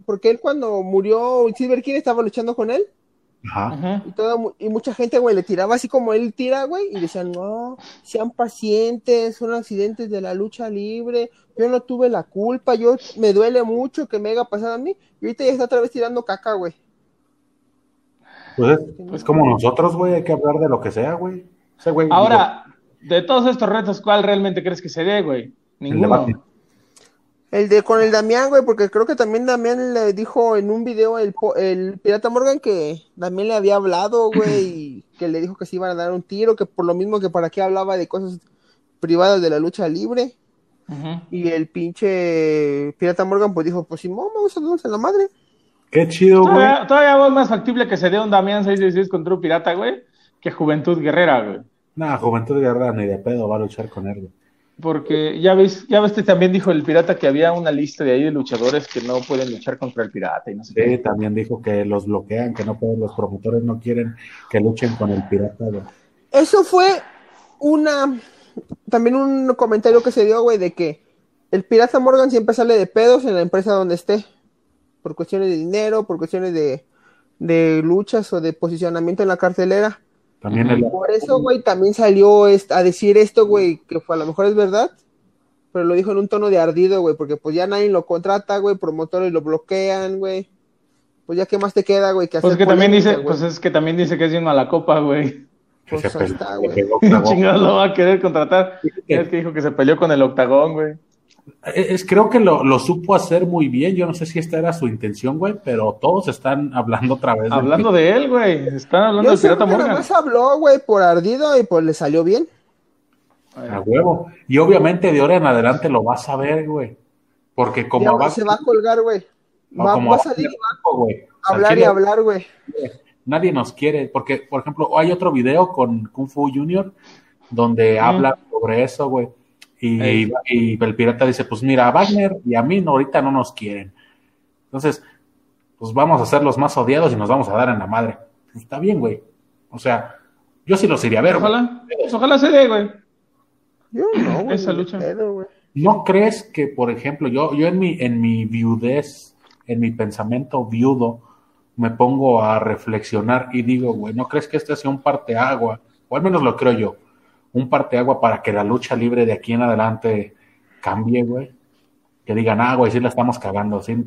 Porque él cuando murió Silver King estaba luchando con él. Ajá. Y, toda y mucha gente, güey, le tiraba así como él tira, güey, y decían, no, sean pacientes, son accidentes de la lucha libre, yo no tuve la culpa, yo me duele mucho que me haya pasado a mí, y ahorita ya está otra vez tirando caca, güey. Pues es, es como nosotros, güey, hay que hablar de lo que sea, güey. Ahora, de todos estos retos, ¿cuál realmente crees que se dé, güey? Ninguno. El de con el Damián, güey, porque creo que también Damián le dijo en un video el, el Pirata Morgan que Damián le había hablado, güey, y que le dijo que se iban a dar un tiro, que por lo mismo que para qué hablaba de cosas privadas de la lucha libre. Y el pinche Pirata Morgan pues dijo, pues Simón, vamos a darnos en la madre. Qué chido, güey. Todavía, todavía es más factible que se dé un Damián 666 contra un pirata, güey, que Juventud Guerrera, güey. Nah, Juventud Guerrera ni de pedo va a luchar con él, güey. Porque ya ves, ya ves que también dijo el pirata que había una lista de ahí de luchadores que no pueden luchar contra el pirata y no sé Sí, qué. también dijo que los bloquean, que no pueden, los promotores no quieren que luchen con el pirata, güey. Eso fue una. También un comentario que se dio, güey, de que el Pirata Morgan siempre sale de pedos en la empresa donde esté. Por cuestiones de dinero, por cuestiones de, de luchas o de posicionamiento en la cartelera. También Ujú. el- Por eso, güey, también salió a decir esto, güey, que fue, a lo mejor es verdad. Pero lo dijo en un tono de ardido, güey, porque pues ya nadie lo contrata, güey, promotores lo bloquean, güey. Pues ya qué más te queda, güey, que hacer Pues que también dice, pues es que también dice que es bien mala copa, güey. Pues se está, güey. pegó, ¿Quién cagó. chingados lo va a querer contratar? Es que dijo que se peleó con el octagón, güey. Es, creo que lo, lo supo hacer muy bien. Yo no sé si esta era su intención, güey, pero todos están *laughs* hablando otra vez. Hablando de él, güey. Están hablando Yo del sé pirata Morgan. nomás habló, güey, por ardido y pues le salió bien. A huevo. Y obviamente de ahora en adelante lo vas a ver, güey. Porque como Ya, va- se va a colgar, güey. no, Va, como va a salir güey. Hablar y hablar, güey. nadie nos quiere, porque, por ejemplo, hay otro video con Kung Fu Junior donde habla sobre eso, güey. Y, el pirata dice, pues mira, a Wagner y a mí no, ahorita no nos quieren. Entonces, pues vamos a ser los más odiados y nos vamos a dar en la madre. Pues está bien, güey. O sea, yo sí los iría a ver, güey. Ojalá, pues ojalá se dé, güey. Yo no, güey. Esa lucha. pedo, güey. ¿No crees que, por ejemplo, yo, yo en mi, en mi viudez, en mi pensamiento viudo, me pongo a reflexionar y digo, güey, ¿no crees que este sea un parteagua? O al menos lo creo yo, un parteagua para que la lucha libre de aquí en adelante cambie, güey. Que digan, ah, güey, sí la estamos cagando, sí,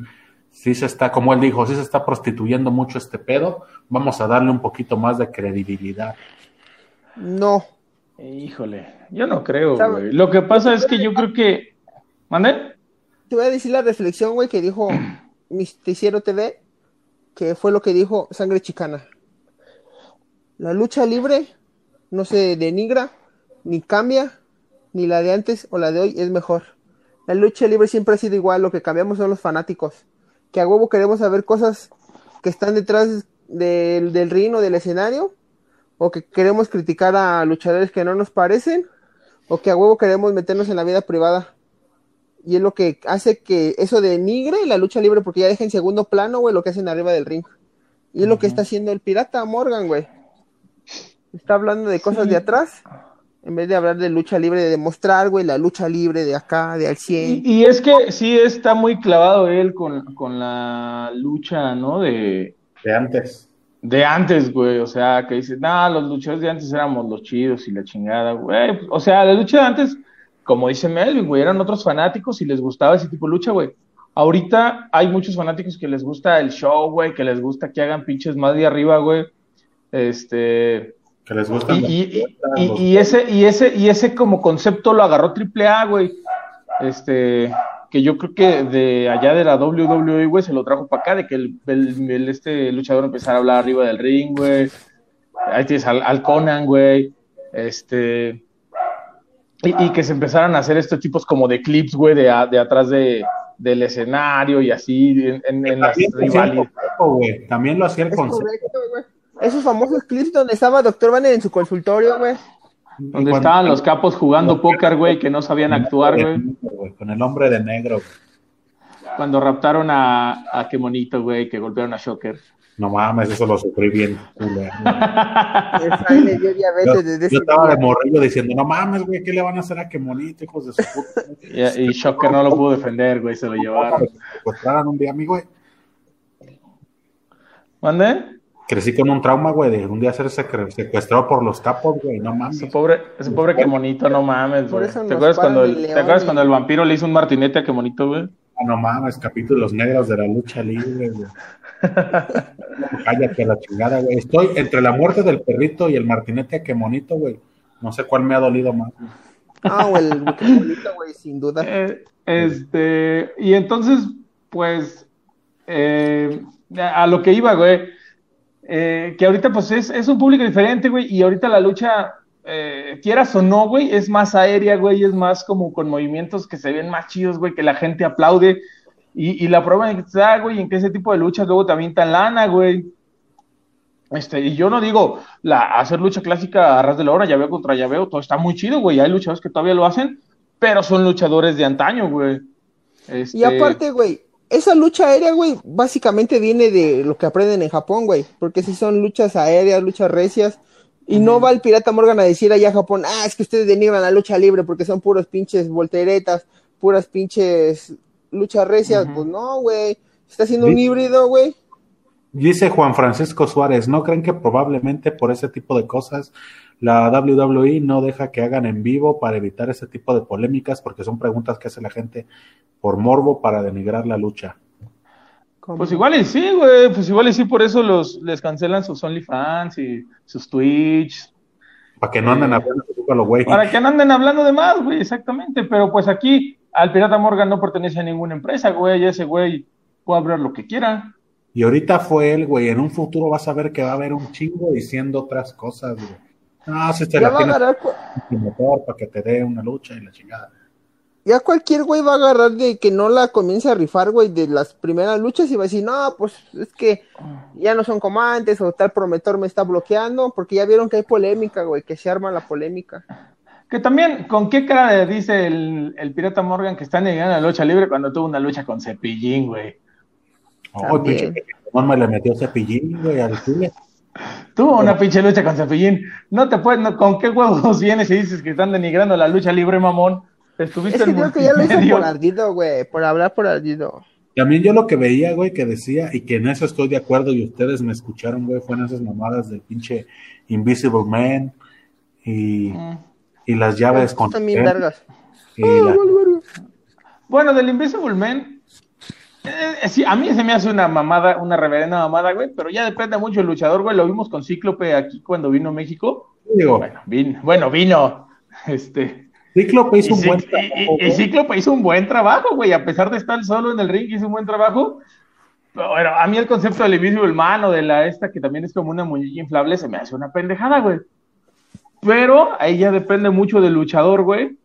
sí se está, como él dijo, sí se está prostituyendo mucho este pedo, vamos a darle un poquito más de credibilidad. No. Híjole, yo no creo, güey. Lo que pasa es que yo creo que. ¿Mande? Te voy a decir la reflexión, güey, que dijo *clears throat* Misticiero TV, que fue lo que dijo Sangre Chicana. La lucha libre no se denigra, ni cambia, ni la de antes o la de hoy es mejor. La lucha libre siempre ha sido igual, lo que cambiamos son los fanáticos. Que a huevo queremos saber cosas que están detrás del, del ring o del escenario, o que queremos criticar a luchadores que no nos parecen, o que a huevo queremos meternos en la vida privada. Y es lo que hace que eso denigre la lucha libre porque ya deja en segundo plano, güey, lo que hacen arriba del ring. Y es lo que está haciendo el pirata Morgan, güey. Está hablando de cosas de atrás en vez de hablar de lucha libre, de demostrar, güey, la lucha libre de acá, de al 100. Y, y es que sí está muy clavado él con, con la lucha, ¿no? De, De antes. de antes, güey. O sea, que dice, nah, los luchadores de antes éramos los chidos y la chingada, güey. O sea, la lucha de antes, como dice Melvin, güey, eran otros fanáticos y les gustaba ese tipo de lucha, güey. Ahorita hay muchos fanáticos que les gusta el show, güey, que les gusta que hagan pinches más de arriba, güey. Este. Que les gusta. Y, y- y- y ese, y ese, y ese como concepto lo agarró AAA, güey. Este, que yo creo que de allá de la WWE, güey, se lo trajo para acá, de que el, el- el- este luchador empezara a hablar arriba del ring, güey. Ahí tienes al, al Conan, güey. Este. Y, y que se empezaran a hacer estos tipos como de clips, güey, de, de atrás de, del escenario y así, en, en- en las rivalidades. También lo hacía el concepto. correcto, güey. Esos famosos clips donde estaba Dr. Banner en su consultorio, güey. Donde estaban los capos jugando póker, güey, que no sabían actuar, güey. Con el hombre de negro. güey. Cuando raptaron a, a Qué Bonito, güey, que golpearon a Shocker. No mames, eso lo sufrí bien. Yo, estaba de morrillo diciendo, no mames, güey, ¿qué le van a hacer a Quemonito, hijos de su puta? Y, y Shocker no lo pudo defender, güey, se lo llevaron. Secuestraran un día a mí, güey. ¿Mande? Crecí con un trauma, güey, de un día ser secuestrado por los capos, güey, no mames. Ese pobre, ese pobre Qué Bonito, no mames, güey. ¿Te acuerdas, cuando el, ¿Te acuerdas cuando el vampiro le hizo un martinete a Qué Bonito, güey? Ah, no mames, capítulos negros de la lucha libre, güey. *laughs* Cállate a la chingada, güey. Estoy entre la muerte del perrito y el martinete a Quemonito, güey. No sé cuál me ha dolido más. güey. Ah, güey, el qué bonito, güey, sin duda. Eh, este, y entonces, pues, eh, a lo que iba, güey, eh, que ahorita pues es, es un público diferente, güey, y ahorita la lucha, eh, quieras o no, güey, es más aérea, güey, es más como con movimientos que se ven más chidos, güey, que la gente aplaude, y, y la prueba en que está, güey, en que ese tipo de luchas luego también tan lana, güey. Este, y yo no digo la, hacer lucha clásica a ras de la hora, llaveo contra llaveo, todo está muy chido, güey. Hay luchadores que todavía lo hacen, pero son luchadores de antaño, güey. Este, Y aparte, güey, esa lucha aérea, güey, básicamente viene de lo que aprenden en Japón, güey. Porque si son luchas aéreas, luchas recias. Y no va el pirata Morgan a decir allá a Japón, ah, es que ustedes denigran la lucha libre porque son puros pinches volteretas, puras pinches luchas recias. Pues no, güey. Está haciendo un híbrido, güey. Dice Juan Francisco Suárez, ¿no creen que probablemente por ese tipo de cosas la WWE no deja que hagan en vivo para evitar ese tipo de polémicas? Porque son preguntas que hace la gente por morbo para denigrar la lucha. Pues igual y sí, güey. Pues igual y sí, por eso los, les cancelan sus OnlyFans y sus Twitch. Para que no anden Eh, hablando de lo güey. Para que no anden hablando de más, güey, exactamente. Pero pues aquí al Pirata Morgan no pertenece a ninguna empresa, güey. Ese güey puede hablar lo que quiera. Y ahorita fue él, güey. En un futuro vas a ver que va a haber un chingo diciendo otras cosas, güey. Ah, si te Ya la va a tienes agarrar, motor para que te dé una lucha y la chingada. ya cualquier güey va a agarrar de que no la comience a rifar, güey, de las primeras luchas y va a decir, no, pues es que ya no son como antes o tal prometor me está bloqueando, porque ya vieron que hay polémica, güey, que se arma la polémica. Que también, ¿con qué cara le dice el, el pirata Morgan que está negando la lucha libre cuando tuvo una lucha con Cepillín, güey? Oh, pinche le metió cepillín, güey, al chile. Tuvo una pinche lucha con Cepillín. No te puedes, no- ¿con qué huevos *laughs* vienes y dices que están denigrando la lucha libre, mamón? Estuviste Es que en creo que ya lo hizo por ardido, güey, por hablar por ardido. También yo lo que veía, güey, que decía, y que en eso estoy de acuerdo, y ustedes me escucharon, güey, fueron esas mamadas del pinche Invisible Man y, Mm. y las llaves con También vergas. la- Bueno, del Invisible Man, eh, sí, a mí se me hace una mamada, una reverenda mamada, güey, pero ya depende mucho del luchador, güey. Lo vimos con Cíclope aquí cuando vino a México. digo, Bueno, vino, bueno, vino. *laughs* Este, Cíclope hizo un buen trabajo, y-. Cíclope hizo un buen trabajo, güey, a pesar de estar solo en el ring, hizo un buen trabajo. Pero bueno, a mí el concepto del Invisible Man o de la esta, que también es como una muñeca inflable, se me hace una pendejada, güey. Pero ahí ya depende mucho del luchador, güey.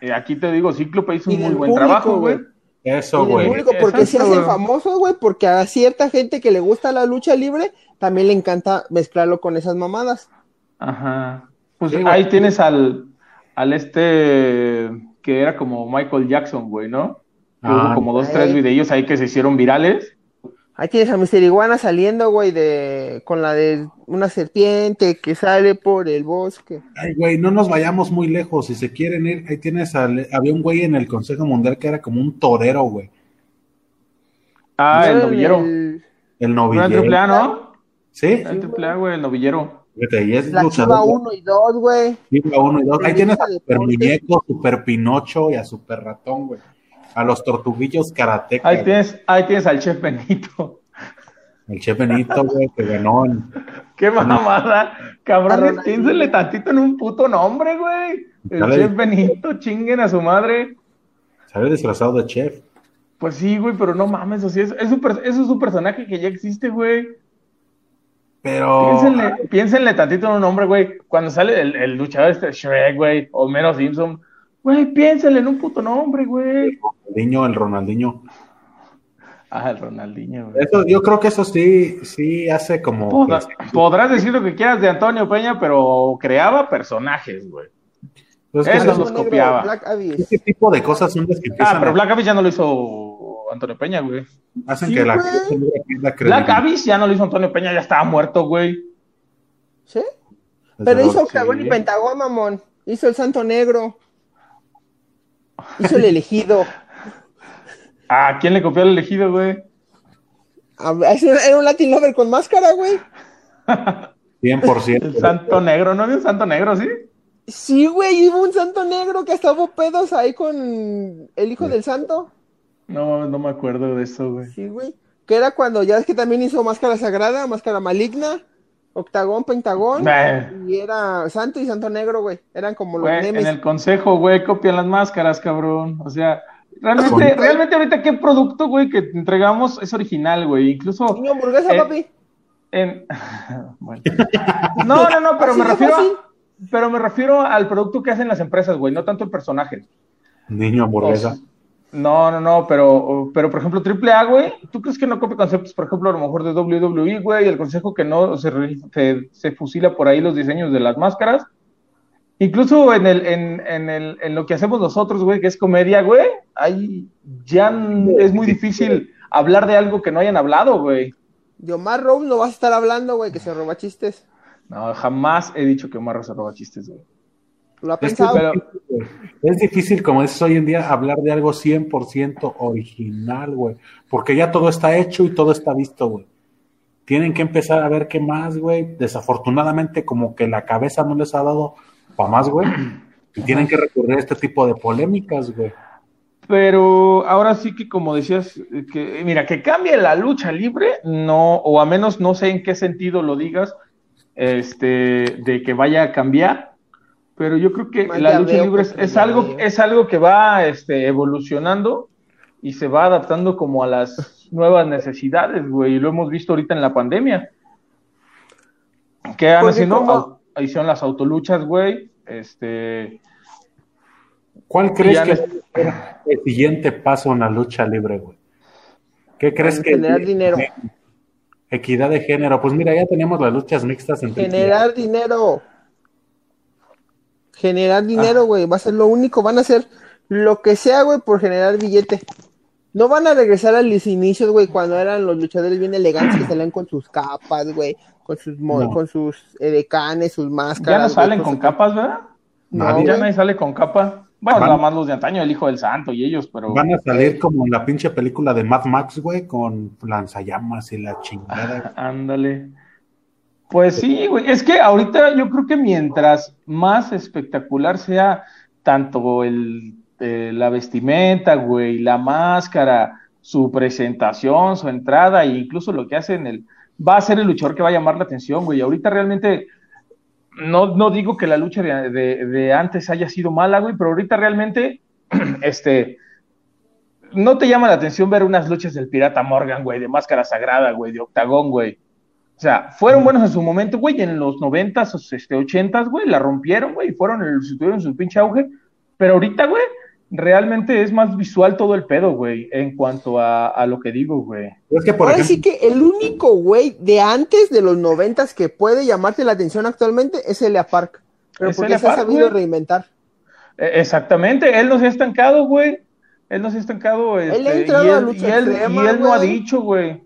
Eh, aquí te digo, Cíclope hizo un muy buen público, trabajo, güey. Eso, güey. público, porque se hacen famosos, güey, porque a cierta gente que le gusta la lucha libre también le encanta mezclarlo con esas mamadas. Ajá. Pues Sí, ahí tienes al, al este que era como Michael Jackson, güey, ¿no? Que Ah, hubo como dos, tres videos ahí que se hicieron virales. Ahí tienes a Mister Iguana saliendo, güey, de con la de una serpiente que sale por el bosque. Ay, güey, no nos vayamos muy lejos. Si se quieren ir, ahí tienes al. Había un güey en el Consejo Mundial que era como un torero, güey. Ah, ¿No el novillero. el- El ¿No era el triple novillero. A, no? Sí, el triple A, güey, el novillero. y es La luchador. 1 y 2, güey. Chiva uno y dos. Ahí El tienes a Super. Muñeco, Super Pinocho y a Super Ratón, güey. A los tortuguillos karatecas. Ahí tienes, ahí tienes al chef Benito. El chef Benito, güey, que ganó en. Qué mamada. Cabrones, Ronaldinho. piénsenle tantito en un puto nombre, güey. El Dale. chef Benito, chinguen a su madre. Salió disfrazado de chef. Pues sí, güey, pero no mames, así es, es, un per- eso es un personaje que ya existe, güey. Pero. Piénsenle, piénsenle tantito en un nombre, güey. Cuando sale el, el luchador este Shrek, güey, o menos Simpson, güey, piénsenle en un puto nombre, güey. Ronaldinho, el Ronaldinho. Ah, el Ronaldinho, güey. Eso, yo creo que eso sí, sí hace como. Podrá- que- podrás decir lo que quieras de Antonio Peña, pero creaba personajes, güey. pues es que Eso ese- los copiaba. Black ese tipo de cosas son las que empiezan Ah, pero Black Abyss ya no lo hizo Antonio Peña, güey. hacen Sí, que la güey. Black. Abyss ya no lo hizo Antonio Peña, ya estaba muerto, güey. ¿Sí? Pero hizo Octagón y sí. Pentagón, mamón. Hizo el Santo Negro. Hizo el elegido. ¿A *laughs* quién le copió el elegido, güey? A ver, ese Era un Latin Lover con máscara, güey. 100%. El santo negro, ¿no había un santo negro, sí? Sí, güey, hubo un santo negro que hasta hubo pedos ahí con el hijo del santo. No, no me acuerdo de eso, güey. Sí, güey. Que era cuando ya es que también hizo máscara sagrada, máscara maligna, octagón, pentagón. Y era santo y santo negro, güey. Eran como los Güey, en el consejo, güey, copian las máscaras, cabrón. O sea, realmente, realmente ahorita qué producto, güey, que te entregamos es original, güey. Incluso Niño hamburguesa, Eh, papi. en... *laughs* bueno. No, no, no, pero me refiero a... Pero me refiero al producto que hacen las empresas, güey, no tanto el personaje. Niño hamburguesa. O sea, No, no, no, pero, pero por ejemplo, AAA, güey, ¿tú crees que no copia conceptos, por ejemplo, a lo mejor de WWE, güey, el consejo que no se, se, se fusila por ahí los diseños de las máscaras? Incluso en, el, en, en, el, en lo que hacemos nosotros, güey, que es comedia, güey, ahí ya es muy difícil hablar de algo que no hayan hablado, güey. De Omar Rose no vas a estar hablando, güey, que se roba chistes. No, jamás he dicho que Omar se roba chistes, güey. Lo ha Es que pero- es difícil, como dices hoy en día, hablar de algo 100% original, güey. Porque ya todo está hecho y todo está visto, güey. Tienen que empezar a ver qué más, güey. Desafortunadamente, como que la cabeza no les ha dado para más, güey. Y tienen que recurrir a este tipo de polémicas, güey. Pero ahora sí que como decías, que mira, que cambie la lucha libre, no, o a menos no sé en qué sentido lo digas, este, de que vaya a cambiar, pero yo creo que la lucha libre es, algo, es algo que va este, evolucionando y se va adaptando como a las *laughs* nuevas necesidades, güey, y lo hemos visto ahorita en la pandemia. ¿Qué han haciendo? hicieron las autoluchas, güey. Este. ¿Cuál crees que es el siguiente paso en la lucha libre, güey? ¿Qué crees que Generar dinero. Equidad de género. Pues mira, ya tenemos las luchas mixtas entre Generar dinero. Generar dinero, güey. Va a ser lo único. Van a hacer lo que sea, güey, por generar billete. No van a regresar a los inicios, güey, cuando eran los luchadores bien elegantes que salían con sus capas, güey, con sus mo- No. con sus edecanes, sus Ya máscaras. no güey, salen con capas, ¿verdad? No, Nadie. Ya nadie sale con capa. Bueno, Van- nada más los de antaño, el hijo del santo y ellos, pero. Van a salir como en la pinche película de Mad Max, güey, con lanzallamas y la chingada. *laughs* Ándale. Pues sí, güey. Es que ahorita yo creo que mientras más espectacular sea tanto el, eh, la vestimenta, güey, la máscara, su presentación, su entrada e incluso lo que hace en el... Va a ser el luchador que va a llamar la atención, güey. Ahorita realmente... No, no digo que la lucha de, de- de antes haya sido mala, güey, pero ahorita realmente, *clears throat* este, no te llama la atención ver unas luchas del Pirata Morgan, güey, de máscara sagrada, güey, de octagón, güey. O sea, fueron buenos en su momento, güey, en los noventas, este, ochentas, güey, la rompieron, güey, y fueron, el, tuvieron su pinche auge, pero ahorita, güey, realmente es más visual todo el pedo, güey, en cuanto a, a lo que digo, güey. Es que, por Ahora ejemplo, sí que el único güey de antes de los noventas que puede llamarte la atención actualmente es Elia Park. Pero Es porque Elia se ha sabido güey. reinventar. Eh, Exactamente, él no se ha estancado, güey. Él no se ha estancado. Él ha este, entrado y a lucha y él- extrema, y él no ha dicho, güey.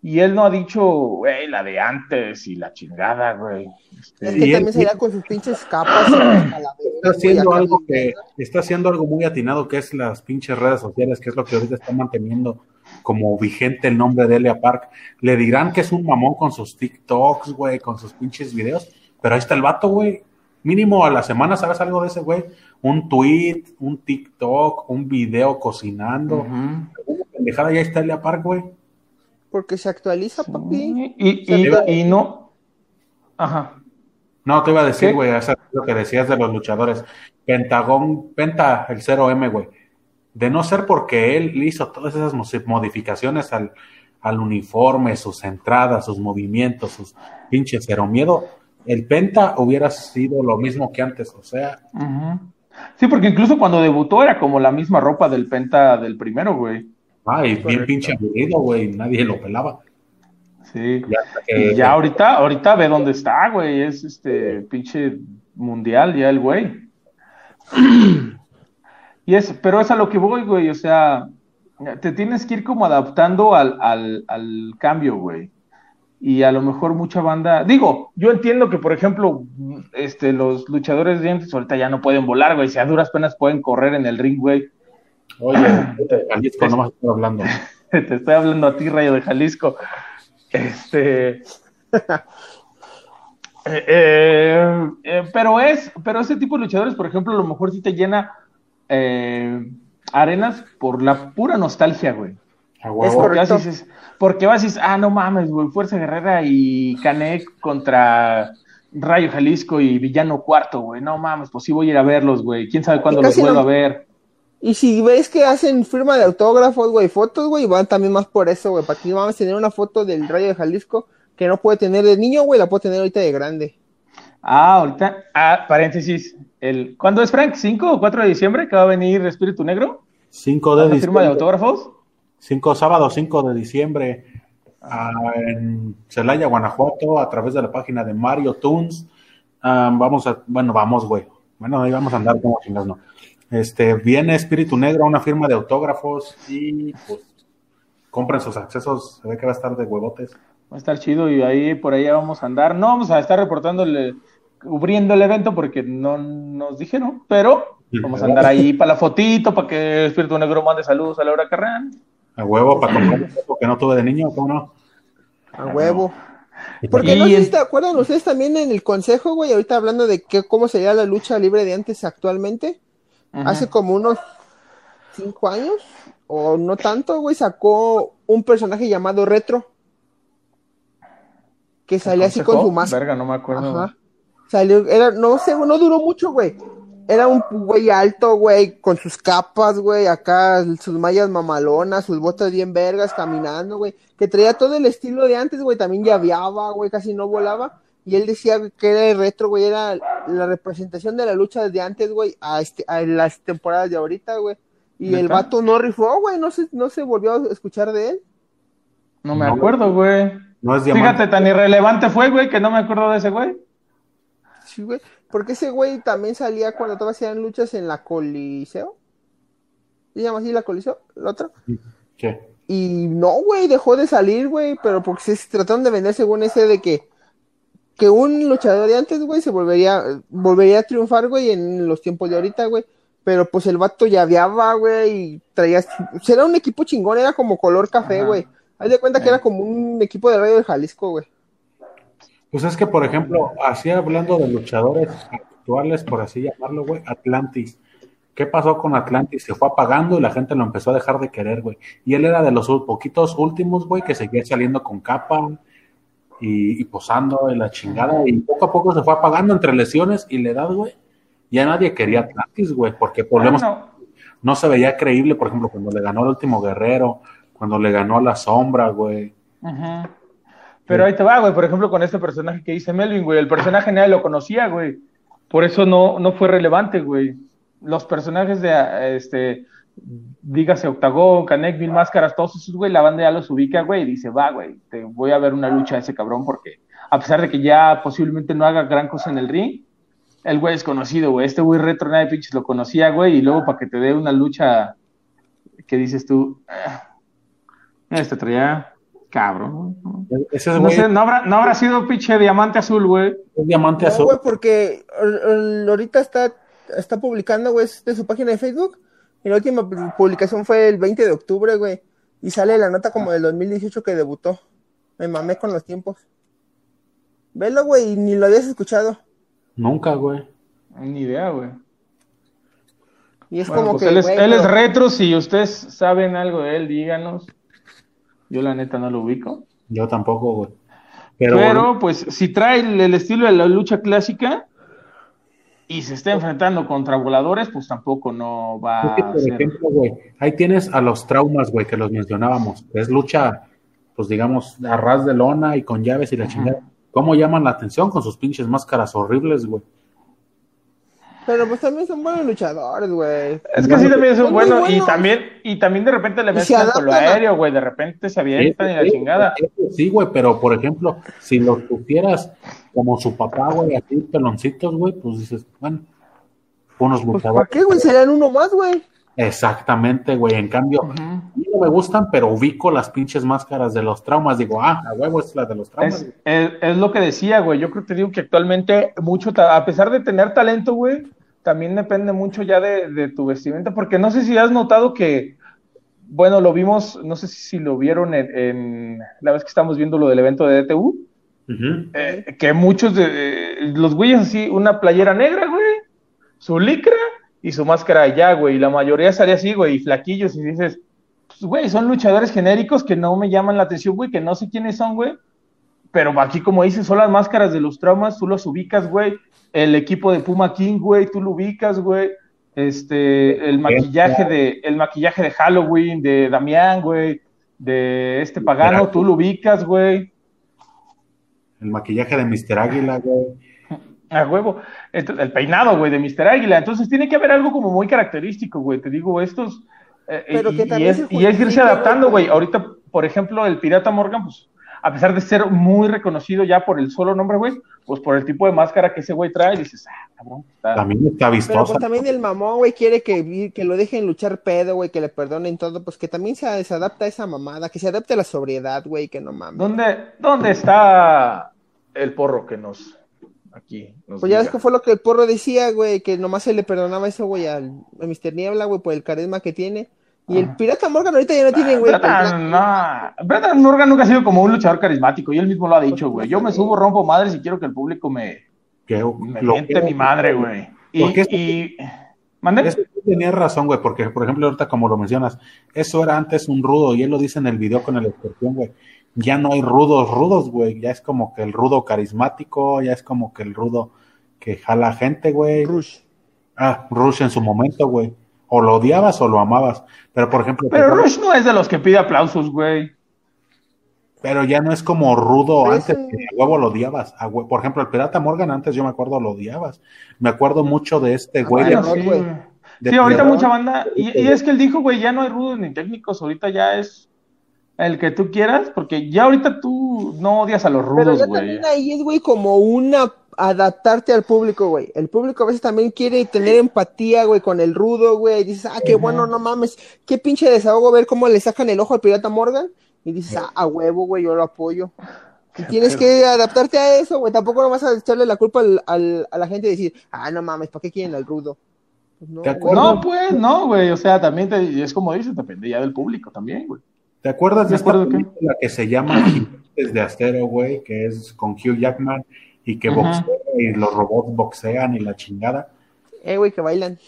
Y él no ha dicho, güey, la de antes y la chingada, güey. Este, Es que él- también se irá con sus pinches capas. está haciendo algo que está haciendo algo muy atinado que es las pinches redes sociales, que es lo que ahorita está manteniendo como vigente el nombre de Elia Park. Le dirán que es un mamón con sus TikToks, güey, con sus pinches videos, pero ahí está el vato, güey. Mínimo a la semana sabes algo de ese güey, un tweet, un TikTok, un video cocinando, ujú. una pendejada, ya está Elia Park, güey. Porque se actualiza, papi. Y, Se y, te- y no. Ajá. No, te iba a decir, güey, eso es lo que decías de los luchadores. Pentagón, Penta, el 0M, güey. De no ser porque él hizo todas esas mo- modificaciones al, al uniforme, sus entradas, sus movimientos, sus pinches cero miedo, el Penta hubiera sido lo mismo que antes, o sea. Sí, porque incluso cuando debutó era como la misma ropa del Penta del primero, güey. Ay, bien Correcto. pinche aburrido, güey, nadie lo pelaba. Sí. Ya que- Y ya ahorita, ahorita ve dónde está, güey. Es este pinche mundial ya el güey. Y es, pero es a lo que voy, güey. O sea, te tienes que ir como adaptando al, al, al cambio, güey. Y a lo mejor mucha banda. Digo, yo entiendo que, por ejemplo, este, los luchadores de antes ahorita ya no pueden volar, güey. Si a duras penas pueden correr en el ring, güey. Oye, Jalisco, no más estoy hablando. *laughs* Te estoy hablando a ti, Rayo de Jalisco. Este. Eh, eh, eh, pero es, pero ese tipo de luchadores, por ejemplo, a lo mejor sí te llena eh, arenas por la pura nostalgia, güey. A Es. Porque correcto. vas y dices, porque vas y dices, ah, no mames, güey, Fuerza Guerrera y Canek contra Rayo Jalisco y Villano Cuarto, güey. No mames, pues sí voy a ir a verlos, güey. Quién sabe cuándo los vuelvo no- a ver. Y si ves que hacen firma de autógrafos, güey, fotos, güey, van también más por eso, güey. Para que vamos a tener una foto del Rayo de Jalisco que no puede tener de niño, güey, la puede tener ahorita de grande. Ah, ahorita, ah, paréntesis. El, ¿Cuándo es, Frank? ¿5 o 4 de diciembre que va a venir Espíritu Negro? 5 ¿A de la firma de diciembre. autógrafos? 5 sábado 5 de diciembre ah, en Celaya, Guanajuato, a través de la página de Mario Tunes. Ah, vamos a, bueno, vamos, güey. Bueno, ahí vamos a andar como chingas, no. Este, viene Espíritu Negro, una firma de autógrafos y pues compren sus accesos, se ve que va a estar de huevotes. Va a estar chido y ahí por ahí vamos a andar. No vamos a estar reportándole, cubriendo el evento porque no nos dijeron, pero vamos a andar ahí para la fotito, para que Espíritu Negro mande saludos a Laura Carrán. A huevo para comprar un poco que no tuve de niño, ¿cómo no? A huevo. Porque Y no sé si te acuerdan ustedes también en el consejo, güey, ahorita hablando de que, cómo sería la lucha libre de antes actualmente. Hace como unos cinco años, o no tanto, güey, sacó un personaje llamado Retro. Que salía así con su máscara. Verga, no me acuerdo. Ajá. Salió, era, no sé, no duró mucho, güey. Era un güey alto, güey, con sus capas, güey, acá sus mallas mamalonas, sus botas bien vergas, caminando, güey. Que traía todo el estilo de antes, güey, también llaveaba, güey, casi no volaba. Y él decía que era el retro, güey, era la representación de la lucha desde antes, güey, a, este, a las temporadas de ahorita, güey. Y el vato no rifó, güey, no se, no se volvió a escuchar de él. No me No. acuerdo, güey. No es diamante. Fíjate, tan irrelevante fue, güey, que no me acuerdo de ese güey. Sí, güey. Porque ese güey también salía cuando todavía hacían luchas en la Coliseo. ¿Se llama así la Coliseo? ¿La otra? ¿Qué? Y no, güey, dejó de salir, güey, pero porque se trataron de vender según ese de que que un luchador de antes, güey, se volvería volvería a triunfar, güey, en los tiempos de ahorita, güey. Pero pues el vato ya viaba, güey, y traía era un equipo chingón, era como color café, Ajá. güey. Haz de cuenta que era como un equipo de radio de Jalisco, güey. Pues es que, por ejemplo, así hablando de luchadores actuales, por así llamarlo, güey, Atlantis. ¿Qué pasó con Atlantis? Se fue apagando y la gente lo empezó a dejar de querer, güey. Y él era de los poquitos últimos, güey, que seguía saliendo con capa y, y posando en la chingada. Y poco a poco se fue apagando entre lesiones y la edad, güey. Ya nadie quería Atlantis, güey, porque volvemos, Bueno, no se veía creíble, por ejemplo, cuando le ganó el último guerrero, cuando le ganó a la sombra, güey. Pero ahí te va, güey, por ejemplo, con este personaje que dice Melvin, güey. El personaje nadie lo conocía, güey. Por eso no, no fue relevante, güey. Los personajes de, este, dígase Octagón, Canek, Mil Máscaras, todos esos, güey, la banda ya los ubica, güey, y dice, va, güey, te voy a ver una lucha a ese cabrón porque a pesar de que ya posiblemente no haga gran cosa en el ring, el güey es conocido, güey. Este güey retro nadie pinches lo conocía, güey, y luego para que te dé una lucha que dices tú, "Ah, este traía cabrón, güey. Ese es, No güey, sé, no habrá, no habrá sido pinche diamante azul, güey. diamante No, azul. güey, porque ahorita está, está publicando, güey, de su página de Facebook. Y la última pu- publicación fue el 20 de octubre, güey. Y sale la nota como del 2018 que debutó. Me mamé con los tiempos. Velo, güey, y ni lo habías escuchado. Nunca, güey. Ni idea, güey. Y es Bueno, como pues que. él, es, güey, él es pero- retro, si ustedes saben algo de él, díganos. Yo la neta no lo ubico. Yo tampoco, güey. Pero, Pero, pues, si trae el, el estilo de la lucha clásica y se está enfrentando contra voladores, pues tampoco no va a por ser. ejemplo, güey, ahí tienes a los traumas, güey, que los mencionábamos. Es lucha, pues digamos, a ras de lona y con llaves y la chingada. ¿Cómo llaman la atención con sus pinches máscaras horribles, güey? Pero pues también son buenos luchadores, güey. Es que sí también es un Son muy bueno, y buenos. también, y también de repente le mezclan con lo aéreo, güey, de repente se avientan y la Sí, chingada. Sí, güey, pero por ejemplo, si los pusieras como su papá, güey, así peloncitos, güey, pues dices, bueno, unos Pues, ¿para luchadores. qué, güey? Serían uno más, güey. Exactamente, güey. En cambio, a mí no me gustan, pero ubico las pinches máscaras de los traumas. Digo, ah, a huevo, es la de los traumas. Es, es, es lo que decía, güey. Yo creo que te digo que actualmente mucho, a pesar de tener talento, güey, también depende mucho ya de, de tu vestimenta, porque no sé si has notado que, bueno, lo vimos, no sé si lo vieron en, en la vez que estamos viendo lo del evento de DTU, eh, que muchos de eh, los güeyes así, una playera negra, güey, su licra y su máscara allá, güey, y la mayoría salía así, güey, y flaquillos, y dices, pues, güey, son luchadores genéricos que no me llaman la atención, güey, que no sé quiénes son, güey, pero aquí, como dices, son las máscaras de los traumas, tú los ubicas, güey, el equipo de Puma King, güey, tú lo ubicas, güey, este, el maquillaje de, el maquillaje de Halloween, de Damián, güey, de este pagano, tú lo ubicas, güey, El maquillaje de Mr. Águila, güey. A huevo. Entonces, el peinado, güey, de Mr. Águila. Entonces tiene que haber algo como muy característico, güey. Te digo, estos. eh, Pero y, que y también es, y es irse adaptando, güey. güey. Ahorita, por ejemplo, el Pirata Morgan, pues, a pesar de ser muy reconocido ya por el solo nombre, güey, pues por el tipo de máscara que ese güey trae, dices, ah, cabrón, está. También está Pero vistosa. pues también el mamón, güey, quiere que, que lo dejen luchar pedo, güey, que le perdonen todo, pues que también se, se adapta a esa mamada, que se adapte a la sobriedad, güey, que no mames. ¿Dónde, ¿Dónde está el porro que nos. Aquí. Nos Pues ya ves que fue lo que el porro decía, güey, que nomás se le perdonaba eso, güey, al, a Mr. Niebla, güey, por el carisma que tiene. Y el Pirata Morgan ahorita ya no tiene, güey. No. Brendan Morgan nunca ha sido como un luchador carismático, y él mismo lo ha dicho, güey. Yo me subo, rompo madres y quiero que el público me, Que, me lo miente que- mi madre, güey. Y, ¿Por qué eso- y... ¿Mande? Eso sí tenías razón, güey, porque, por ejemplo, ahorita como lo mencionas, eso era antes un rudo, y él lo dice en el video con el escorpión, güey. Ya no hay rudos, rudos, güey. Ya es como que el rudo carismático, ya es como que el rudo que jala gente, güey. Rush. Ah, Rush en su momento, güey. O lo odiabas o lo amabas. Pero, por ejemplo, Pero te- Rush no es de los que pide aplausos, güey. Pero ya no es como rudo Pero antes, es un- que a huevo lo odiabas. A hue- Por ejemplo, el Pirata Morgan antes yo me acuerdo lo odiabas. Me acuerdo mucho de este güey. bueno, de- sí, de ahorita mucha banda. Y, y es que él dijo, güey, ya no hay rudos ni técnicos, ahorita ya es el que tú quieras, porque ya ahorita tú no odias a los Pero rudos, ya güey. también ahí es, güey, como una adaptarte al público, güey. El público a veces también quiere tener empatía, güey, con el rudo, güey. Dices, ah, qué bueno, no mames. Qué pinche desahogo ver cómo le sacan el ojo al pirata Morgan. Y dices, ah, a huevo, güey, yo lo apoyo. Y tienes que adaptarte a eso, güey. Tampoco no vas a echarle la culpa al, al- a la gente y decir, ah, no mames, ¿para qué quieren al rudo? Pues no. No, pues, no, güey. O sea, también te- es como dices, depende ya del público también, güey. ¿Te acuerdas de esta película que se llama Gigantes de Acero, güey? Que es con Hugh Jackman y que Ujú. boxea y los robots boxean y la chingada. Eh, güey, que bailan.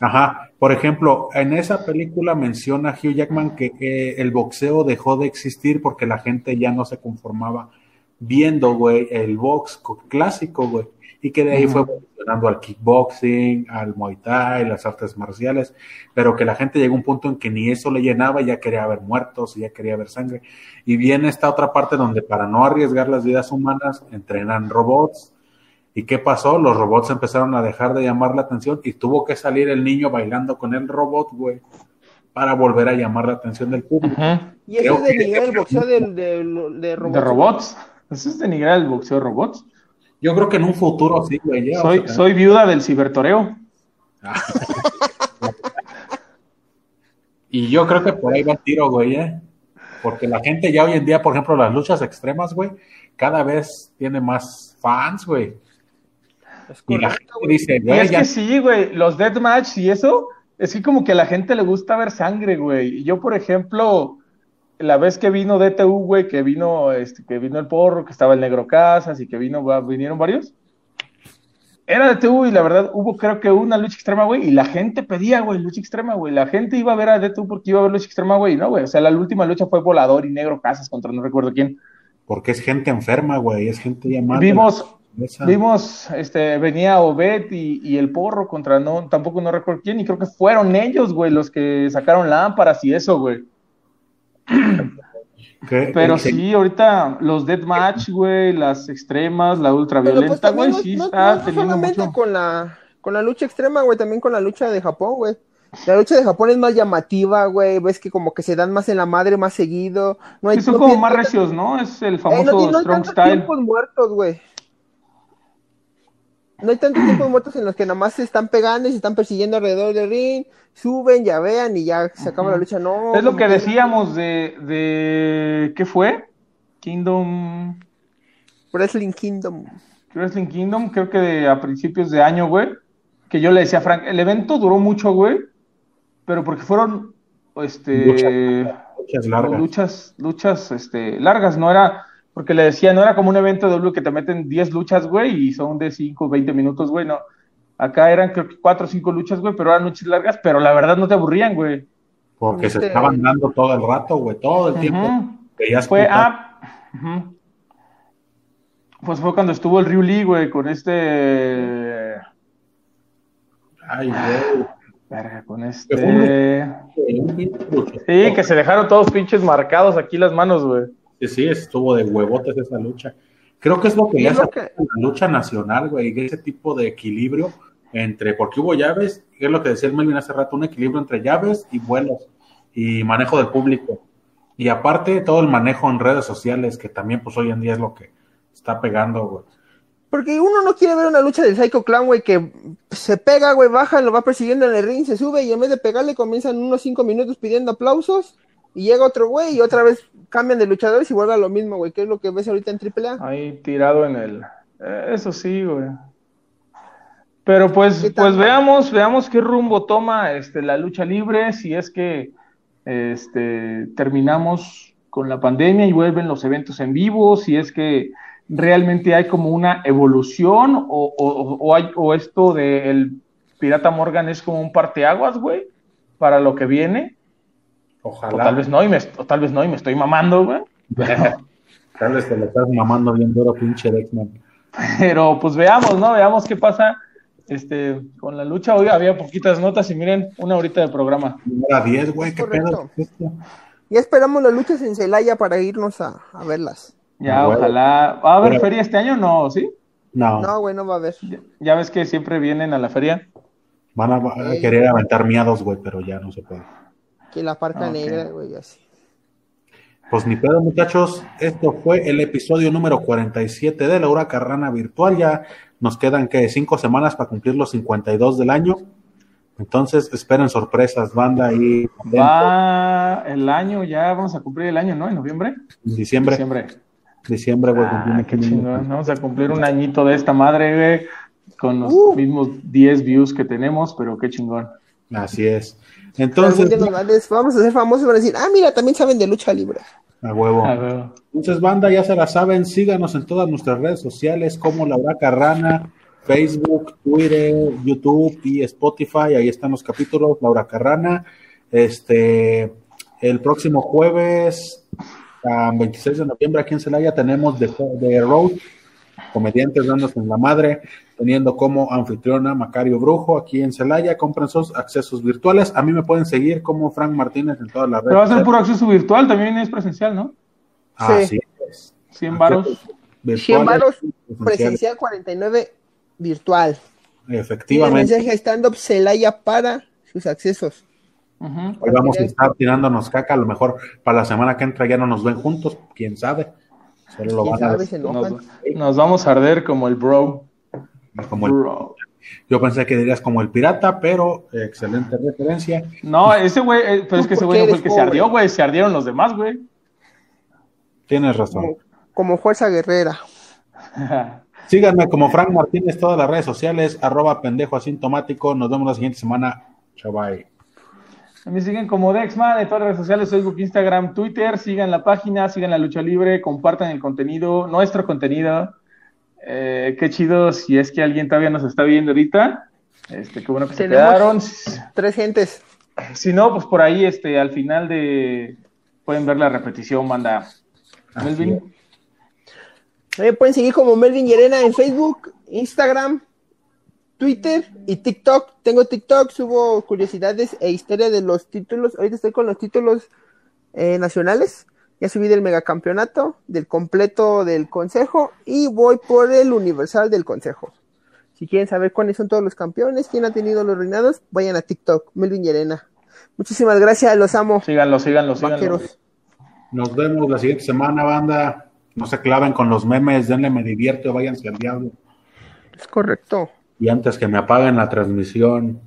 Ajá, por ejemplo, en esa película menciona Hugh Jackman que, que el boxeo dejó de existir porque la gente ya no se conformaba viendo, güey, el box co- clásico, güey, y que de ahí fue evolucionando al kickboxing, al muay thai, las artes marciales, pero que la gente llegó a un punto en que ni eso le llenaba, y ya quería ver muertos, y ya quería ver sangre. Y viene esta otra parte donde para no arriesgar las vidas humanas, entrenan robots, ¿Y qué pasó? Los robots empezaron a dejar de llamar la atención y tuvo que salir el niño bailando con el robot, güey, para volver a llamar la atención del público. Y eso Creo es denigrar el *laughs* boxeo de, de, de robots. De robots. Eso es denigrar el boxeo de robots. Yo creo que en un futuro sí, güey. ya, Soy, o sea, soy viuda del cibertoreo. *laughs* Y yo creo que por ahí va el tiro, güey, ¿eh? Porque la gente ya hoy en día, por ejemplo, las luchas extremas, güey, cada vez tiene más fans, güey. Es Y la correcto, gente güey. dice, Y güey, es ya que sí, güey, los deathmatch y eso, es que como que a la gente le gusta ver sangre, güey. Y Yo, por ejemplo, la vez que vino DTU, güey, que vino, este, que vino el porro, que estaba el negro Casas y que vino, vinieron varios. Era DTU y la verdad hubo creo que una lucha extrema, güey, y la gente pedía, güey, lucha extrema, güey. La gente iba a ver a DTU porque iba a ver lucha extrema, güey, no, güey. O sea, la última lucha fue Volador y Negro Casas contra no recuerdo quién. porque es gente enferma, güey, es gente llamada. Vimos, Vimos, este, venía Obed y, y el porro contra no, tampoco no recuerdo quién, y creo que fueron ellos, güey, los que sacaron lámparas y eso, güey. Pero sí, ahorita los deathmatch, güey, las extremas, la pues ultraviolenta, güey, sí no, está no teniendo mucho. con la, con la lucha extrema, güey, también con la lucha de Japón, güey. La lucha de Japón es más llamativa, güey, ves que como que se dan más en la madre más seguido. No hay, Sí, son no como más recios, ¿no? Es el Eh, famoso no, tiene- no strong style. muertos, güey. No hay tantos tiempos muertos en los que nada más se están pegando y se están persiguiendo alrededor del ring, suben, ya vean y ya se acaba la lucha. No, Es lo que decíamos de, de, ¿qué fue? Kingdom, Wrestling Kingdom. Wrestling Kingdom, creo que de- a principios de año, güey, que yo le decía a Frank, el evento duró mucho, güey, pero porque fueron, este, Luchas largas. luchas, luchas, este, largas, no era, porque le decía, no era como un evento de W que te meten 10 luchas, güey, y son de 5, 20 minutos, güey, no. Acá eran creo que 4 o 5 luchas, güey, pero eran luchas largas, pero la verdad no te aburrían, güey. Porque se Este- estaban dando todo el rato, güey, todo el tiempo. Fue, ah, pues fue cuando estuvo el Ryu Lee, güey, con este, Ay, güey. verga, con este, sí, que se dejaron todos pinches marcados aquí las manos, güey. Sí, sí, estuvo de huevotes esa lucha. Creo que es lo que le es hace que- la lucha nacional, güey, ese tipo de equilibrio entre, porque hubo llaves, que es lo que decía el Melvin hace rato, un equilibrio entre llaves y vuelos y manejo del público. Y aparte, todo el manejo en redes sociales, que también, pues hoy en día es lo que está pegando, güey. Porque uno no quiere ver una lucha del Psycho Clown, güey, que se pega, güey, baja, lo va persiguiendo en el ring, se sube y en vez de pegarle comienzan unos cinco minutos pidiendo aplausos y llega otro güey y otra vez cambian de luchadores y vuelve a lo mismo, güey, que es lo que ves ahorita en AAA. Ahí tirado en el. eh, Eso sí, güey. Pero pues, pues veamos, veamos qué rumbo toma este, la lucha libre, si es que este, terminamos con la pandemia y vuelven los eventos en vivo, si es que realmente hay como una evolución o, o, o hay, o esto de el Pirata Morgan es como un parteaguas, güey, para lo que viene. O Ojalá. tal vez no, y me, o tal vez no, y me estoy mamando, güey. *laughs* Tal vez te lo estás mamando bien duro, pinche Dexman. Pero pues veamos, ¿no? Veamos qué pasa este, con la lucha. Hoy había poquitas notas y miren, una horita de programa. Era 10, güey, qué correcto. pedo. Ya esperamos las luchas en Celaya para irnos a, a verlas. Ya, Bueno. ojalá. ¿Va a haber Pero- feria este año o no? ¿Sí? No, No, güey, no va a haber. Ya, ya ves que siempre vienen a la feria. van a, van a querer aventar miados, güey, pero ya no se puede. Que la parca Ok. negra, güey, así. Pues ni pedo, muchachos. Esto fue el episodio número 47 de Laura Carrana Virtual. Ya nos quedan que cinco semanas para cumplir los 52 del año. Entonces, esperen sorpresas, banda ahí Va el año, ya vamos a cumplir el año, ¿no? En noviembre. en diciembre. Diciembre. Diciembre, güey. Ah, qué chingón. Vamos a cumplir un añito de esta madre, güey. Con los Uh. mismos 10 views que tenemos, pero qué chingón. Así es. *laughs* Entonces, vamos a ser famosos van a decir, ah, mira, también saben de lucha libre. a huevo. A. Entonces, banda, ya se la saben, síganos en todas nuestras redes sociales como Laura Carrana, Facebook, Twitter, YouTube y Spotify. Ahí están los capítulos, Laura Carrana. Este, el próximo jueves, a 26 de noviembre, aquí en Celaya, tenemos The, The Road, comediantes dándose en la madre, teniendo como anfitriona Macario Brujo aquí en Celaya. Compren sus accesos virtuales. A mí me pueden seguir como Frank Martínez en todas las redes. Pero va a ser puro acceso virtual, también es presencial, ¿no? Así es. 100 varos. 100 varos, presencial 49 virtual. Y el Efectivamente. mensaje stand-up Celaya para sus accesos. Hoy vamos a estar tirándonos caca. A lo mejor para la semana que entra ya no nos ven juntos. Quién sabe. Solo lo ¿Quién van a sabe? Nos, nos vamos a arder como el bro. Como el- yo pensé que dirías como el pirata, pero excelente referencia. No, ese güey, eh, pero es que ese ¿Por güey no fue el que se ardió, güey. Se ardieron los demás, güey. Tienes razón. Como, como fuerza guerrera. *laughs* Síganme como Frank Martínez, todas las redes sociales, arroba pendejo asintomático. Nos vemos la siguiente semana. Chao, bye. A mí siguen como Dexman en todas las redes sociales, Facebook, Instagram, Twitter. Sigan la página, sigan la lucha libre, compartan el contenido, nuestro contenido. Eh, qué chido si es que alguien todavía nos está viendo ahorita. Este, qué bueno que se quedaron. Tres gentes. Si no, pues por ahí, este, al final de pueden ver la repetición, manda. Así Melvin. Me pueden seguir como Melvin Llerena en Facebook, Instagram, Twitter y TikTok. Tengo TikTok, subo curiosidades e historia de los títulos. Ahorita estoy con los títulos eh, nacionales. Ya subí del megacampeonato, del completo del consejo y voy por el universal del consejo. Si quieren saber cuáles son todos los campeones, quién ha tenido los reinados, vayan a TikTok, Melvin Llerena. Muchísimas gracias, los amo. Síganlo, síganlo, síganlo. Nos vemos la siguiente semana, banda. No se claven con los memes, denle me divierte o váyanse al diablo. Es correcto. Y antes que me apaguen la transmisión.